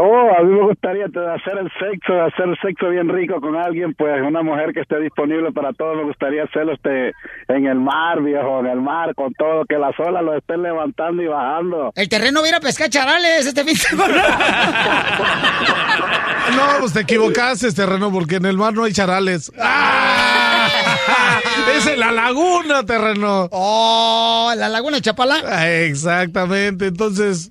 Speaker 28: Oh, a mí me gustaría hacer el sexo, hacer el sexo bien rico con alguien, pues una mujer que esté disponible para todo. Me gustaría hacerlo este, en el mar, viejo, en el mar, con todo, que las olas lo estén levantando y bajando.
Speaker 1: El terreno va a pescar charales este fin de semana. *laughs*
Speaker 9: No, pues te equivocaste, terreno, porque en el mar no hay charales. ¡Ah! *laughs* Es en la laguna, terreno.
Speaker 1: Oh, la laguna de Chapala.
Speaker 9: Ah, Exactamente, entonces.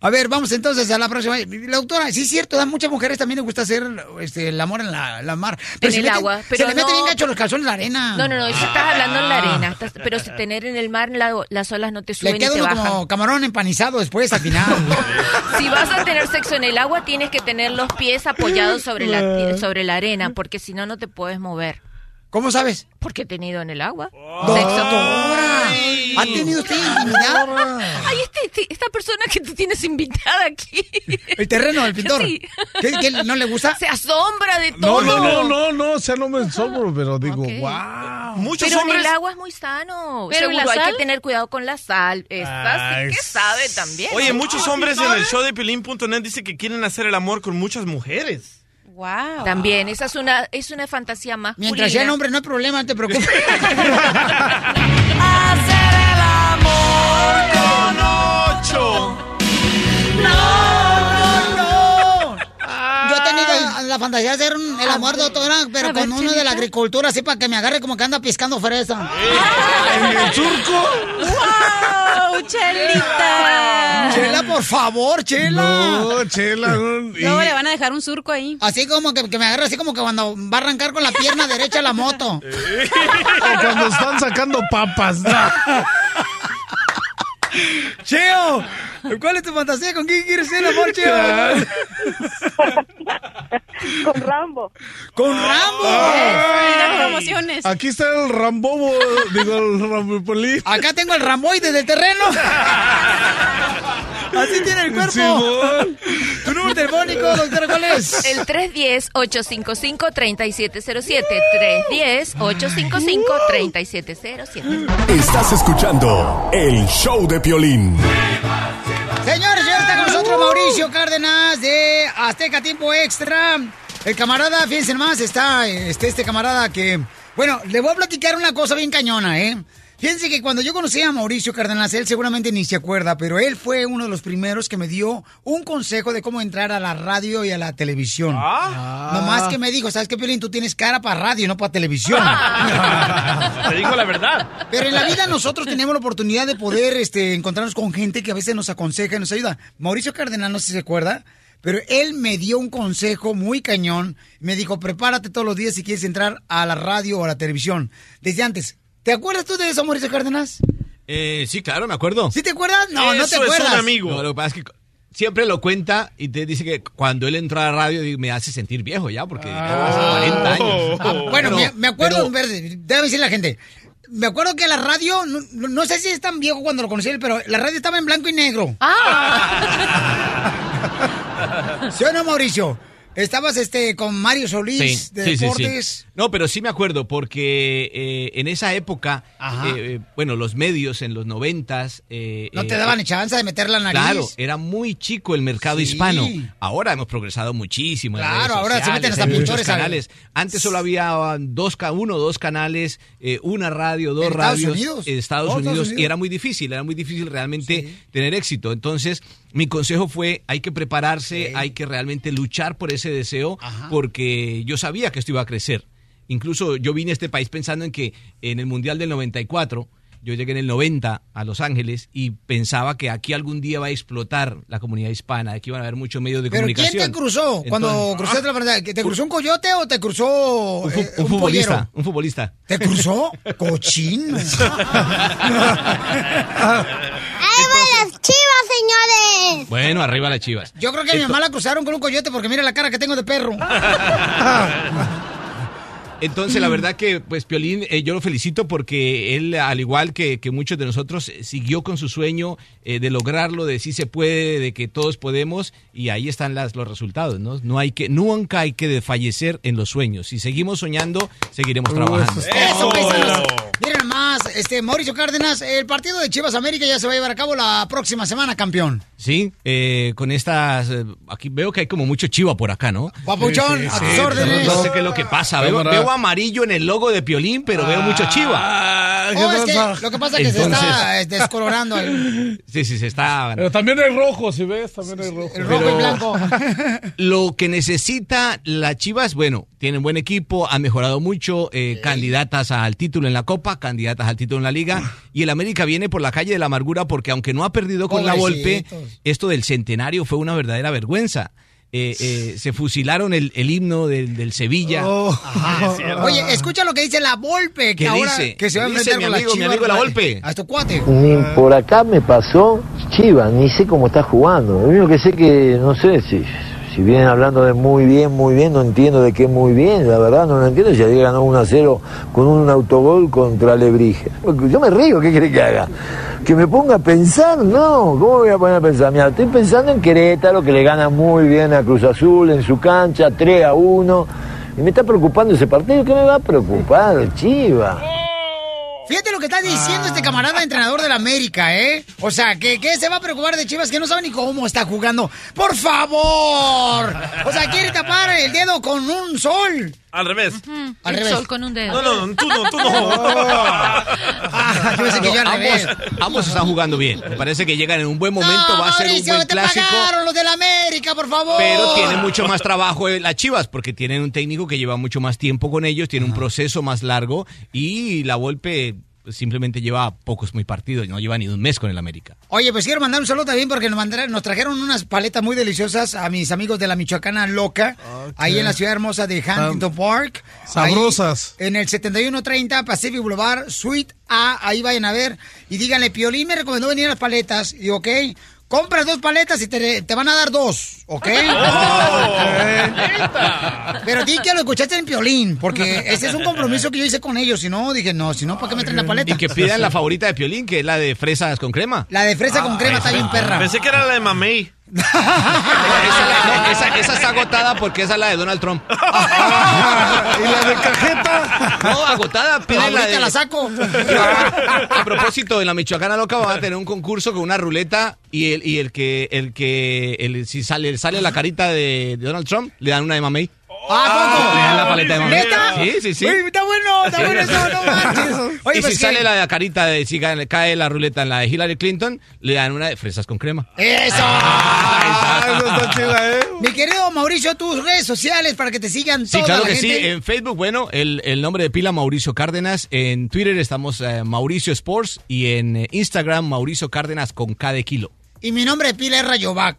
Speaker 1: A ver, vamos entonces a la próxima. La doctora, sí es cierto, a muchas mujeres también les gusta hacer este, el amor en la, la mar.
Speaker 27: En
Speaker 1: se
Speaker 27: el
Speaker 1: meten-
Speaker 27: agua,
Speaker 1: se
Speaker 27: pero
Speaker 1: le mete
Speaker 27: no-
Speaker 1: bien gacho los calzones en la arena.
Speaker 27: No, no, no, eso estás hablando en la arena. estás- pero si tener en el mar la- las olas no te suben
Speaker 1: Le
Speaker 27: y
Speaker 1: queda
Speaker 27: te
Speaker 1: uno
Speaker 27: bajan.
Speaker 1: como camarón empanizado después al final. *laughs*
Speaker 27: Si vas a tener sexo en el agua, tienes que tener los pies apoyados sobre la, *laughs* sobre la arena, porque si no, no te puedes mover.
Speaker 1: ¿Cómo sabes?
Speaker 27: Porque he tenido en el agua.
Speaker 1: Doctora, ¿ha tenido usted intimidad?
Speaker 27: Ay, este, este- esta persona que tú tienes invitada aquí.
Speaker 1: El terreno del pintor.
Speaker 27: Sí.
Speaker 1: ¿Qué, qué no le gusta?
Speaker 27: Se asombra de
Speaker 9: No,
Speaker 27: todo.
Speaker 9: no, no, no, no, o sea, no me asombro, pero digo,
Speaker 27: Ok.
Speaker 9: wow.
Speaker 5: Muchos
Speaker 27: Pero
Speaker 5: hombres.
Speaker 27: en el agua es muy sano.
Speaker 21: Pero ¿y
Speaker 27: Seguro,
Speaker 21: la
Speaker 27: hay
Speaker 21: sal?
Speaker 27: que tener cuidado con la sal. Esta
Speaker 9: Ay,
Speaker 27: sí que sabe también.
Speaker 5: Oye, muchos hombres en el show de Pelín.net dicen que quieren hacer el amor con muchas mujeres.
Speaker 21: Wow.
Speaker 27: También, esa es una, es una fantasía más.
Speaker 1: Mientras sea hombre, no hay problema, no te preocupes. *laughs*
Speaker 3: Hacer el amor con ocho.
Speaker 1: No, la fantasía de hacer un- el amor, doctora, pero
Speaker 21: A ver,
Speaker 1: con uno de la agricultura, así para que me agarre como que anda piscando fresa.
Speaker 9: ¿En el surco?
Speaker 21: ¡Wow, *laughs* Chelita!
Speaker 1: Chela, por favor, Chela.
Speaker 9: No, chela. no, y-
Speaker 21: le van a dejar un surco ahí.
Speaker 1: Así como que, que me agarre así como que cuando va a arrancar con la pierna derecha la moto. *laughs*
Speaker 9: o cuando están sacando papas. *laughs*
Speaker 1: Cheo, *laughs* ¿cuál es tu fantasía? ¿Con quién quieres ser amor? *laughs*
Speaker 11: Con Rambo.
Speaker 1: ¡Con Rambo!
Speaker 21: Las promociones.
Speaker 9: Aquí está el Rambobo, digo, el Rambopolí.
Speaker 1: Acá tengo el Ramboide del terreno. *laughs* Así tiene el cuerpo.
Speaker 9: Simón.
Speaker 1: ¿Tu número telefónico, doctora, cuál es?
Speaker 27: El 310-855-3707. 310-855-3707.
Speaker 18: Estás escuchando el show de Piolín.
Speaker 1: Señores, ya está con nosotros Mauricio Cárdenas de Azteca Tiempo Extra. El camarada, fíjense más, está este, este camarada que... Bueno, le voy a platicar una cosa bien cañona, ¿eh? Fíjense que cuando yo conocí a Mauricio Cárdenas, él seguramente ni se acuerda, pero él fue uno de los primeros que me dio un consejo de cómo entrar a la radio y a la televisión.
Speaker 5: Ah.
Speaker 1: Nomás que me dijo, ¿sabes qué, Piolín? Tú tienes cara para radio, no para televisión. *laughs*
Speaker 5: Te digo la verdad.
Speaker 1: Pero en la vida nosotros tenemos la oportunidad de poder este, encontrarnos con gente que a veces nos aconseja y nos ayuda. Mauricio Cardenal, no sé si se acuerda, pero él me dio un consejo muy cañón. Me dijo, prepárate todos los días si quieres entrar a la radio o a la televisión. Desde antes. ¿Te acuerdas tú de eso, Mauricio Cárdenas?
Speaker 29: Eh, sí, claro, me acuerdo.
Speaker 1: ¿Sí te acuerdas? No, no te acuerdas.
Speaker 29: No, lo que pasa es que siempre lo cuenta y te dice que cuando él entró a la radio di- me hace sentir viejo ya, porque ya hace 40 años.
Speaker 1: Ah, bueno,
Speaker 29: Pero-
Speaker 1: me, me acuerdo,
Speaker 29: pero-
Speaker 1: decirle a la gente. Me acuerdo que la radio, no, sé si es tan viejo cuando lo conocí, él, pero la radio estaba en blanco y negro. *laughs* ¿Sí o no, Mauricio? Estabas este con Mario Solís de
Speaker 29: sí, sí, sí.
Speaker 1: Deportes.
Speaker 29: No, pero sí me acuerdo porque eh, en esa época, eh, eh, bueno, los medios en los noventas... eh,
Speaker 1: No te daban chance de meter la nariz.
Speaker 29: Claro, era muy chico el mercado hispano. Ahora hemos progresado muchísimo. en
Speaker 1: Claro, ahora se meten hasta
Speaker 29: muchos canales. Antes solo había dos, uno o dos canales, una radio, dos
Speaker 1: ¿En Estados
Speaker 29: radios
Speaker 1: Unidos?
Speaker 29: en Estados
Speaker 1: Oh,
Speaker 29: Unidos,
Speaker 1: Estados
Speaker 29: y
Speaker 1: Unidos.
Speaker 29: era muy difícil, era muy difícil realmente tener éxito. Entonces, mi consejo fue, hay que prepararse, hay que realmente luchar por ese deseo, porque yo sabía que esto iba a crecer. Incluso yo vine a este país pensando en que en el Mundial del 94, yo llegué en el 90 a Los Ángeles y pensaba que aquí algún día va a explotar la comunidad hispana, aquí van a haber muchos medios de
Speaker 1: ¿Pero quién
Speaker 29: comunicación.
Speaker 1: te cruzó cuando
Speaker 29: Entonces-
Speaker 1: cruzaste la frontera? ¿Que ¿Te cruzó un coyote o te cruzó
Speaker 29: un, fu-
Speaker 1: eh,
Speaker 29: un
Speaker 1: un
Speaker 29: futbolista,
Speaker 1: pollero?
Speaker 29: un futbolista.
Speaker 1: ¿Te cruzó? Cochino. *laughs* *laughs*
Speaker 6: ¡Ahí van las chivas, señores!
Speaker 29: Bueno, arriba las chivas.
Speaker 1: Yo creo que a mi mamá la cruzaron con un coyote porque mira la cara que tengo de perro. *laughs*
Speaker 29: Entonces, la verdad que, pues, Piolín, eh, yo lo felicito porque él, al igual que, que muchos de nosotros, eh, siguió con su sueño eh, de lograrlo, de sí se puede, de que todos podemos, y ahí están las, los resultados, ¿no? No hay que, nunca hay que desfallecer en los sueños. Si seguimos soñando, seguiremos trabajando.
Speaker 1: Eso, paisanos. Miren más, este, Mauricio Cárdenas, el partido de Chivas América ya se va a llevar a cabo la próxima semana, campeón.
Speaker 29: Sí, eh, con estas, eh, aquí veo que hay como mucho chiva por acá, ¿no?
Speaker 1: Papuchón, a tus órdenes.
Speaker 29: No sé qué es lo que pasa. Veo, amarillo en el logo de Piolín, pero veo mucho chiva.
Speaker 1: Oh, es que lo que pasa es que se está eh, descolorando el, *laughs*
Speaker 29: Sí, sí, se está...
Speaker 9: Pero también hay rojo, si ves, también hay rojo.
Speaker 1: el rojo y blanco. *laughs*
Speaker 29: Lo que necesita la Chivas, bueno, tienen buen equipo, han mejorado mucho, eh, candidatas al título en la Copa, candidatas al título en la Liga, *laughs* y el América viene por la calle de la amargura porque aunque no ha perdido con la Volpe, esto del centenario fue una verdadera vergüenza. Eh, eh, se fusilaron el, el himno del, del Sevilla.
Speaker 1: Oh. Ajá. *laughs* Oye, escucha lo que dice la Volpe, que
Speaker 29: ¿Qué
Speaker 1: ahora
Speaker 29: dice?
Speaker 1: que se va a
Speaker 29: ¿Qué dice
Speaker 1: enfrentar
Speaker 29: mi
Speaker 1: con
Speaker 29: amigo,
Speaker 1: la
Speaker 29: mi
Speaker 1: Chivas.
Speaker 29: amigo la Volpe?
Speaker 1: A tu cuate.
Speaker 30: Ni por acá me pasó Chivas, ni sé cómo está jugando. Lo único que sé que, no sé, si, si vienen hablando de muy bien, muy bien, no entiendo de qué muy bien, la verdad no lo entiendo. Si ayer ganó 1 a 0 con un autogol contra Lebrige. Yo me río, ¿qué quiere que haga? Que me ponga a pensar, no, ¿cómo voy a poner a pensar? Mira, estoy pensando en Querétaro, que le gana muy bien a Cruz Azul en su cancha, 3 a 1. Y me está preocupando ese partido, ¿qué me va a preocupar, Chivas?
Speaker 1: Fíjate lo que está diciendo este camarada entrenador del América, ¿eh? O sea, que, que se va a preocupar de Chivas que no sabe ni cómo está jugando. ¡Por favor! O sea, quiere tapar el dedo con un sol.
Speaker 5: Al revés.
Speaker 1: Al
Speaker 27: el
Speaker 1: revés.
Speaker 27: sol con un dedo.
Speaker 5: No, no, tú no, tú no. *laughs*
Speaker 1: Ah, yo pensé que yo al
Speaker 29: ambos,
Speaker 1: revés.
Speaker 29: ambos están jugando bien. Me parece que llegan en un buen momento,
Speaker 1: No,
Speaker 29: va a ser un buen
Speaker 1: te
Speaker 29: clásico.
Speaker 1: pagaron los del América, por favor.
Speaker 29: Pero tiene mucho más trabajo las Chivas, porque tienen un técnico que lleva mucho más tiempo con ellos, tiene un proceso más largo y la Volpe simplemente lleva pocos muy partidos, no lleva ni un mes con el América.
Speaker 1: Oye, pues quiero mandar un saludo también porque nos, mandaron- nos trajeron unas paletas muy deliciosas a mis amigos de la Michoacana Loca, ahí en la ciudad hermosa de Huntington Park.
Speaker 9: sabrosas.
Speaker 1: Ahí en el 7130 Pacific Boulevard, Suite A, ahí vayan a ver. Y díganle, Piolín me recomendó venir a las paletas. Y ok, compras dos paletas y te, te van a dar dos, ¿ok? *laughs* Pero di que lo escuchaste en Piolín, porque ese es un compromiso que yo hice con ellos. Si no, dije, no, si no, ¿para qué me traen la paleta?
Speaker 29: Y que pidan la favorita de Piolín, que es la de fresas con crema.
Speaker 1: La de fresa con crema está bien perra.
Speaker 5: Pensé que era la de mamey.
Speaker 29: Esa, no, esa- esa está agotada porque esa es la de Donald Trump.
Speaker 9: ¿Y la de cajeta?
Speaker 29: No, agotada, piden la de...
Speaker 1: la saco.
Speaker 29: A propósito, en la Michoacana Loca van a tener un concurso con una ruleta y el, y el que, el que, el, si sale, sale la carita de, de Donald Trump, le dan una de mamey.
Speaker 1: ¿A poco?
Speaker 29: Le dan la paleta de.
Speaker 1: ¿Neta?
Speaker 29: Sí, sí, sí.
Speaker 1: Uy, está bueno, está bueno eso, no manches. *laughs* Oye,
Speaker 29: y
Speaker 1: pues
Speaker 29: si
Speaker 1: que-
Speaker 29: sale la carita de si cae la ruleta en la de Hillary Clinton, le dan una de fresas con crema.
Speaker 1: ¡Eso!
Speaker 29: Ah,
Speaker 9: eso está chida, ¿eh?
Speaker 1: Mi querido Mauricio, tus redes sociales para que te sigan
Speaker 29: Sí,
Speaker 1: toda
Speaker 29: claro
Speaker 1: la
Speaker 29: que sí.
Speaker 1: gente.
Speaker 29: En Facebook, bueno, el, el nombre de pila Mauricio Cárdenas. En Twitter estamos eh, Mauricio Sports y en eh, Instagram Mauricio Cárdenas con K de kilo.
Speaker 1: Y mi nombre de pila es Rayovac.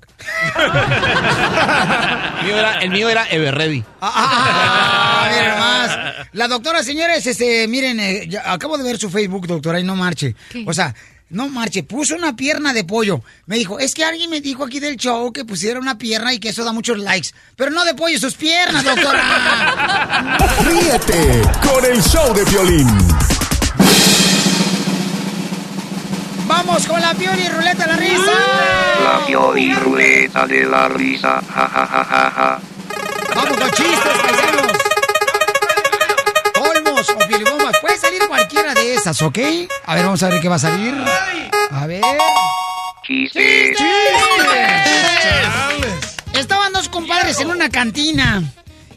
Speaker 29: El mío era, el mío era Everready.
Speaker 1: Ah, miren más. La doctora, señores, este, miren, eh, ya acabo de ver su Facebook, doctora, y no marche. O sea, no marche, puso una pierna de pollo. Me dijo, es que alguien me dijo aquí del show que pusiera una pierna y que eso da muchos likes. Pero no de pollo, sus piernas, doctora. *laughs*
Speaker 18: Ríete con el show de violín.
Speaker 1: Vamos con la pioli ruleta de la risa.
Speaker 2: La Pioli Ruleta de la Risa. Ja, ja, ja, ja, ja.
Speaker 1: Vamos con chistes, paisanos. Olmos o piolibombas. Puede salir cualquiera de esas, ¿ok? A ver, vamos a ver qué va a salir. A ver.
Speaker 2: Chistes.
Speaker 1: Estaban dos compadres en una cantina.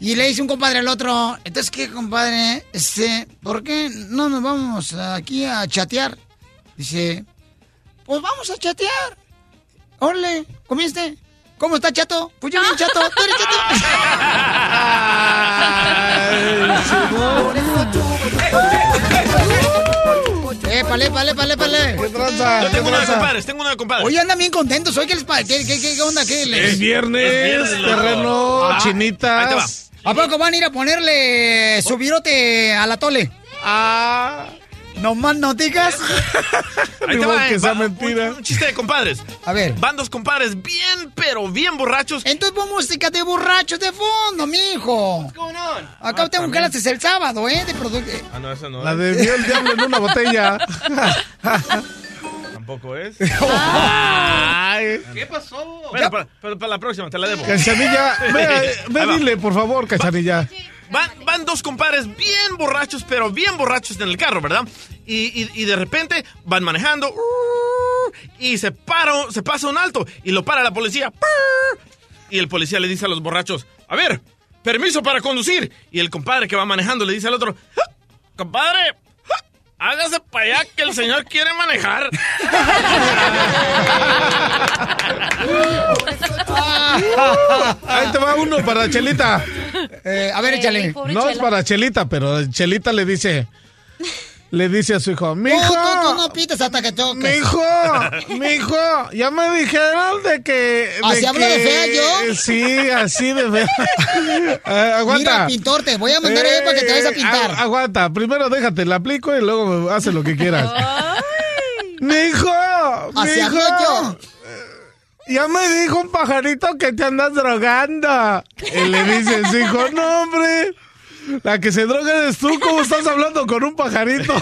Speaker 1: Y le dice un compadre al otro, entonces, ¿qué, compadre? Este, ¿por qué no nos vamos aquí a chatear? Dice, pues vamos a chatear. Órale, ¿comiste? ¿Cómo está, chato? Pues yo bien chato. ¿Tú eres chato? *laughs* Épale, épale, épale, épale.
Speaker 9: ¿Qué tranza?
Speaker 5: Yo
Speaker 9: ¿Qué
Speaker 5: tengo una de
Speaker 9: tranza?
Speaker 5: compadres, tengo una de compadres.
Speaker 1: Oye, andan bien contentos. Oye, ¿qué, les qué, qué, qué onda? ¿Qué les-
Speaker 9: Es viernes,
Speaker 5: Es viernes, loco.
Speaker 9: terreno,
Speaker 5: Ah,
Speaker 9: chinitas.
Speaker 1: ¿A poco van a ir a ponerle su virote a la tole?
Speaker 9: Ah.
Speaker 1: ¿No más noticas? *laughs*
Speaker 5: Ahí te va,
Speaker 9: que
Speaker 5: eh,
Speaker 9: sea
Speaker 5: va,
Speaker 9: mentira.
Speaker 5: Un, un chiste de compadres.
Speaker 1: A ver.
Speaker 5: Van dos compadres bien, pero bien borrachos.
Speaker 1: Entonces pon música de borrachos de fondo, mijo. Acá tengo clases el sábado, ¿eh? De producto.
Speaker 5: Ah, no, esa no
Speaker 9: La
Speaker 5: es.
Speaker 9: de vio el diablo en una botella. *laughs* *laughs*
Speaker 5: Tampoco es.
Speaker 9: Ay.
Speaker 5: ¿Qué pasó? Bueno, para, para- para la próxima, te la debo.
Speaker 9: Cachanilla, ve, ve dile, por favor, Cachanilla.
Speaker 5: Van, van dos compadres bien borrachos, pero bien borrachos en el carro, ¿verdad? Y, y- y de repente van manejando y se para, se pasa un alto y lo para la policía. Y el policía le dice a los borrachos, a ver, permiso para conducir. Y el compadre que va manejando le dice al otro, "Ah, compadre, hágase para allá que el señor quiere manejar.
Speaker 9: Ahí te va uno para Chelita.
Speaker 1: Eh, a ver, échale.
Speaker 9: No es para Chelita, pero Chelita le dice, le dice a su hijo,
Speaker 1: Tú,
Speaker 9: mijo,
Speaker 1: tú, tú no pites hasta que toques.
Speaker 9: mijo, *laughs* mijo, ya me dijeron de que...
Speaker 1: ¿Así hablo de fea yo?
Speaker 9: Sí, así de fea. *laughs* Eh, aguanta.
Speaker 1: Mira, pintor, te voy a mandar ahí para que te vayas a
Speaker 9: Eh,
Speaker 1: pintar.
Speaker 9: agu- aguanta, primero déjate, la aplico y luego hace lo que *laughs* quieras. mijo,
Speaker 1: Así
Speaker 9: mijo.
Speaker 1: hablo yo.
Speaker 9: Ya me dijo un pajarito que te andas drogando. Y le dice su hijo, no, hombre. La que se droga eres tú. ¿Cómo estás hablando con un pajarito?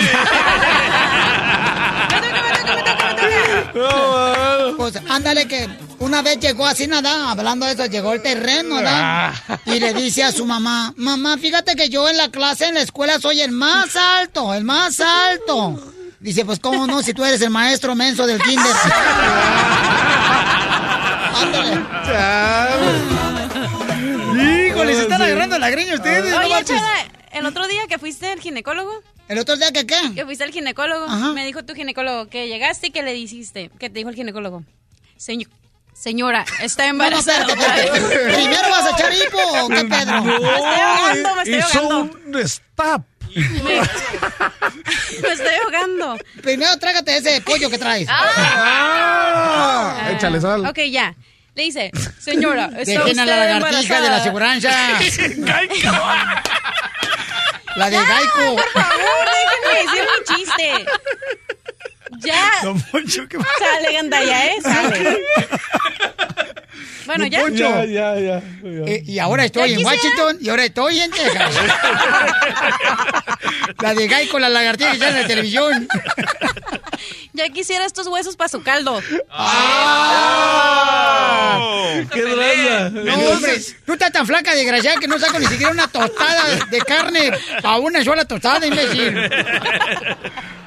Speaker 9: No, *laughs*
Speaker 1: Pues ándale que una vez llegó así nada, hablando de eso, llegó el terreno, ¿verdad? Y le dice a su mamá, mamá, fíjate que yo en la clase, en la escuela, soy el más alto, el más alto. Dice, pues cómo no, si tú eres el maestro menso del kinder. *laughs* ándale. La greña ustedes, no
Speaker 21: Oye,
Speaker 1: marches.
Speaker 21: Chela, el otro día que fuiste al ginecólogo.
Speaker 1: ¿El otro día que qué?
Speaker 21: Que fuiste al ginecólogo. Me dijo tu ginecólogo que llegaste y que le dijiste. ¿Qué te dijo el ginecólogo? Señor, señora, está embarazada.
Speaker 1: espérate, espérate. *laughs* ¿Primero vas a echar hipo o qué, Pedro?
Speaker 21: Me estoy ahogando, me estoy
Speaker 9: hizo
Speaker 21: ahogando.
Speaker 9: un stop.
Speaker 21: Me, *laughs* *laughs* me estoy ahogando.
Speaker 1: Primero trágate ese pollo que traes.
Speaker 9: Ah, échale sal.
Speaker 21: Ok, ya. Le dice, señora, *laughs* está
Speaker 1: Dejen a la lagartija de la aseguranza. *laughs* La de Gaico.
Speaker 21: Por favor, déjenme decir mi chiste. Ya. Sale, *laughs* gandalla, ¿eh? Sale. Bueno,
Speaker 1: Don
Speaker 21: ya.
Speaker 1: Poncho.
Speaker 9: Ya, ya, ya.
Speaker 1: Eh, y ahora estoy
Speaker 21: Ya
Speaker 1: en. Washington y ahora estoy en Texas. la de Gaico, la lagartija que está en la televisión.
Speaker 21: Ya quisiera estos huesos para su caldo.
Speaker 9: ¡Qué tranza!
Speaker 1: No, hombre, tú estás tan flaca, desgraciada, que no saco ni siquiera una tostada de carne a una sola tostada, imbécil.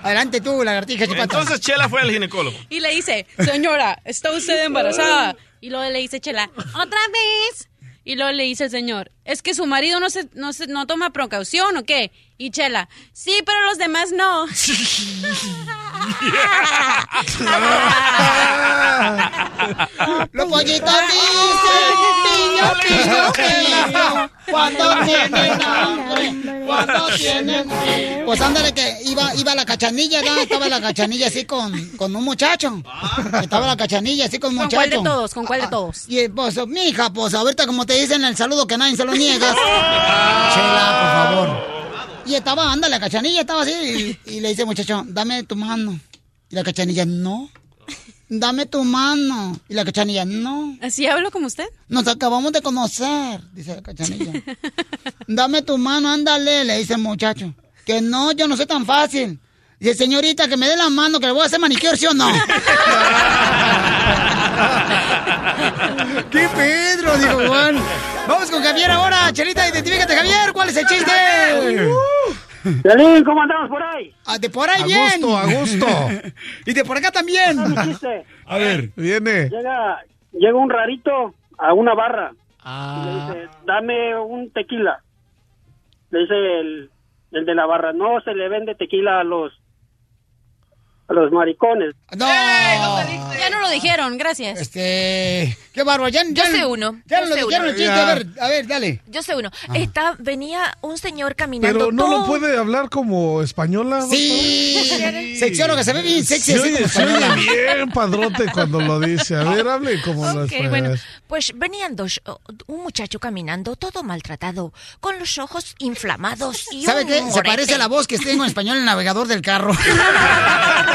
Speaker 1: Adelante tú, lagartija chipata.
Speaker 5: Entonces Chela fue al ginecólogo.
Speaker 21: Y le dice, señora, está usted embarazada. Y luego le dice Chela, ¿otra vez? Y luego le dice el señor, ¿es que su marido no se, no se, no toma precaución o qué? Y Chela, sí, pero los demás no. *laughs*
Speaker 1: Los pollitos dicen, pillo, pillo, *laughs* pillo, cuando tienen hambre, cuando tienen hambre. Pues ándale que iba, iba la cachanilla, ¿no? Estaba la cachanilla así con, con un muchacho. Estaba la cachanilla así con un
Speaker 21: ¿Con
Speaker 1: muchacho.
Speaker 21: cuál de todos? ¿Con cuál de todos?
Speaker 1: Y pues, mija, pues ahorita como te dicen el saludo que nadie se lo niegas. *laughs* Chela, por favor. Y estaba, anda, la cachanilla estaba así y, y le dice muchacho, dame tu mano. Y la cachanilla, no. Dame tu mano. Y la cachanilla, no.
Speaker 21: ¿Así hablo como usted?
Speaker 1: Nos acabamos de conocer, dice la cachanilla. Dame tu mano, ándale, le dice el muchacho. Que no, yo no soy tan fácil. Dice, señorita, que me dé la mano, que le voy a hacer manicure, ¿sí o no? *laughs* *laughs* ¡Qué Pedro, dijo Juan! Vamos con Javier ahora. Chelita, identifícate, Javier. ¿Cuál es el chiste?
Speaker 31: ¿cómo andamos por ahí?
Speaker 1: Ah, de por ahí
Speaker 9: A
Speaker 1: bien.
Speaker 9: gusto, a gusto. *laughs*
Speaker 1: y de por acá también. *laughs*
Speaker 9: A ver, viene.
Speaker 31: Llega, llega un rarito a una barra.
Speaker 1: Ah.
Speaker 31: Y le dice, dame un tequila. Le dice el, el de la barra, no se le vende tequila a los los maricones.
Speaker 1: No.
Speaker 21: Ya no lo dijeron, gracias.
Speaker 1: Este. Qué bárbaro. Ya, ya-
Speaker 27: Yo sé uno.
Speaker 1: Ya
Speaker 27: yo
Speaker 1: nos lo
Speaker 27: sé
Speaker 1: dijeron el chiste. A ver, a ver, dale.
Speaker 27: Yo sé uno. Está, venía un señor caminando.
Speaker 9: Pero no lo puede hablar como española.
Speaker 1: Sí. Seccióloga, se ve bien sexy así como
Speaker 9: se oye bien padrote cuando lo dice. A ver, hable como lo
Speaker 27: Ok,
Speaker 9: español.
Speaker 27: bueno, pues venían dos, un muchacho caminando todo maltratado, con los ojos inflamados y
Speaker 1: ¿Sabe
Speaker 27: un
Speaker 1: qué? Se parece a la voz que tengo en español en el navegador del carro. *laughs*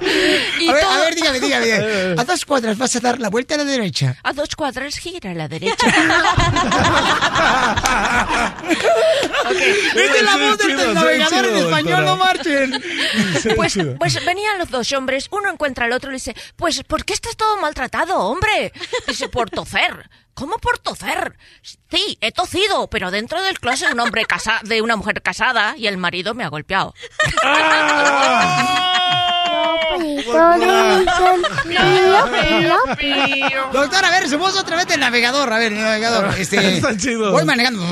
Speaker 1: *laughs*
Speaker 27: Y
Speaker 1: a, ver,
Speaker 27: todo-
Speaker 1: a ver, dígame, dígame. *laughs* A dos cuadras vas a dar la vuelta a la derecha.
Speaker 27: A dos cuadras gira a la derecha. *laughs*
Speaker 1: Es la voz del, navegador en español, no marchen.
Speaker 27: Pues, pues venían los dos hombres, uno encuentra al otro y le dice, pues, ¿por qué estás todo maltratado, hombre? Dice, por toser. ¿Cómo por toser? Sí, he tocido, pero dentro del closet de un hombre casa de una mujer casada y el marido me ha golpeado.
Speaker 1: Doctor, a ver, su voz otra vez del navegador. A ver, el navegador. *laughs* Este,
Speaker 9: Está chido.
Speaker 1: Voy manejando.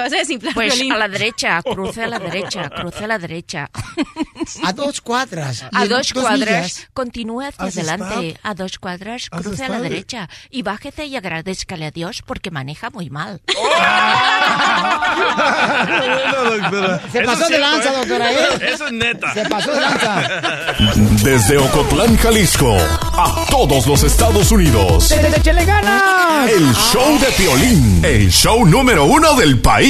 Speaker 21: Te vas a desinflar,
Speaker 27: Pues a la derecha, cruce a la derecha, *laughs* cruce a la derecha.
Speaker 1: A dos cuadras.
Speaker 27: A dos cuadras,
Speaker 1: millas.
Speaker 27: continúe hacia
Speaker 1: ¿Has
Speaker 27: adelante.
Speaker 1: estado?
Speaker 27: A dos cuadras,
Speaker 1: ¿Has
Speaker 27: cruce a la derecha. Y bájese y agradezcale a Dios porque maneja muy mal. *laughs* *laughs*
Speaker 1: Se pasó de lanza, doctora, ¿eh?
Speaker 5: Eso es neta.
Speaker 1: Se pasó de lanza.
Speaker 18: Desde Ocotlán, Jalisco, a todos los Estados Unidos.
Speaker 1: ¡Échale ganas!
Speaker 18: El show de Piolín, el show número uno del país.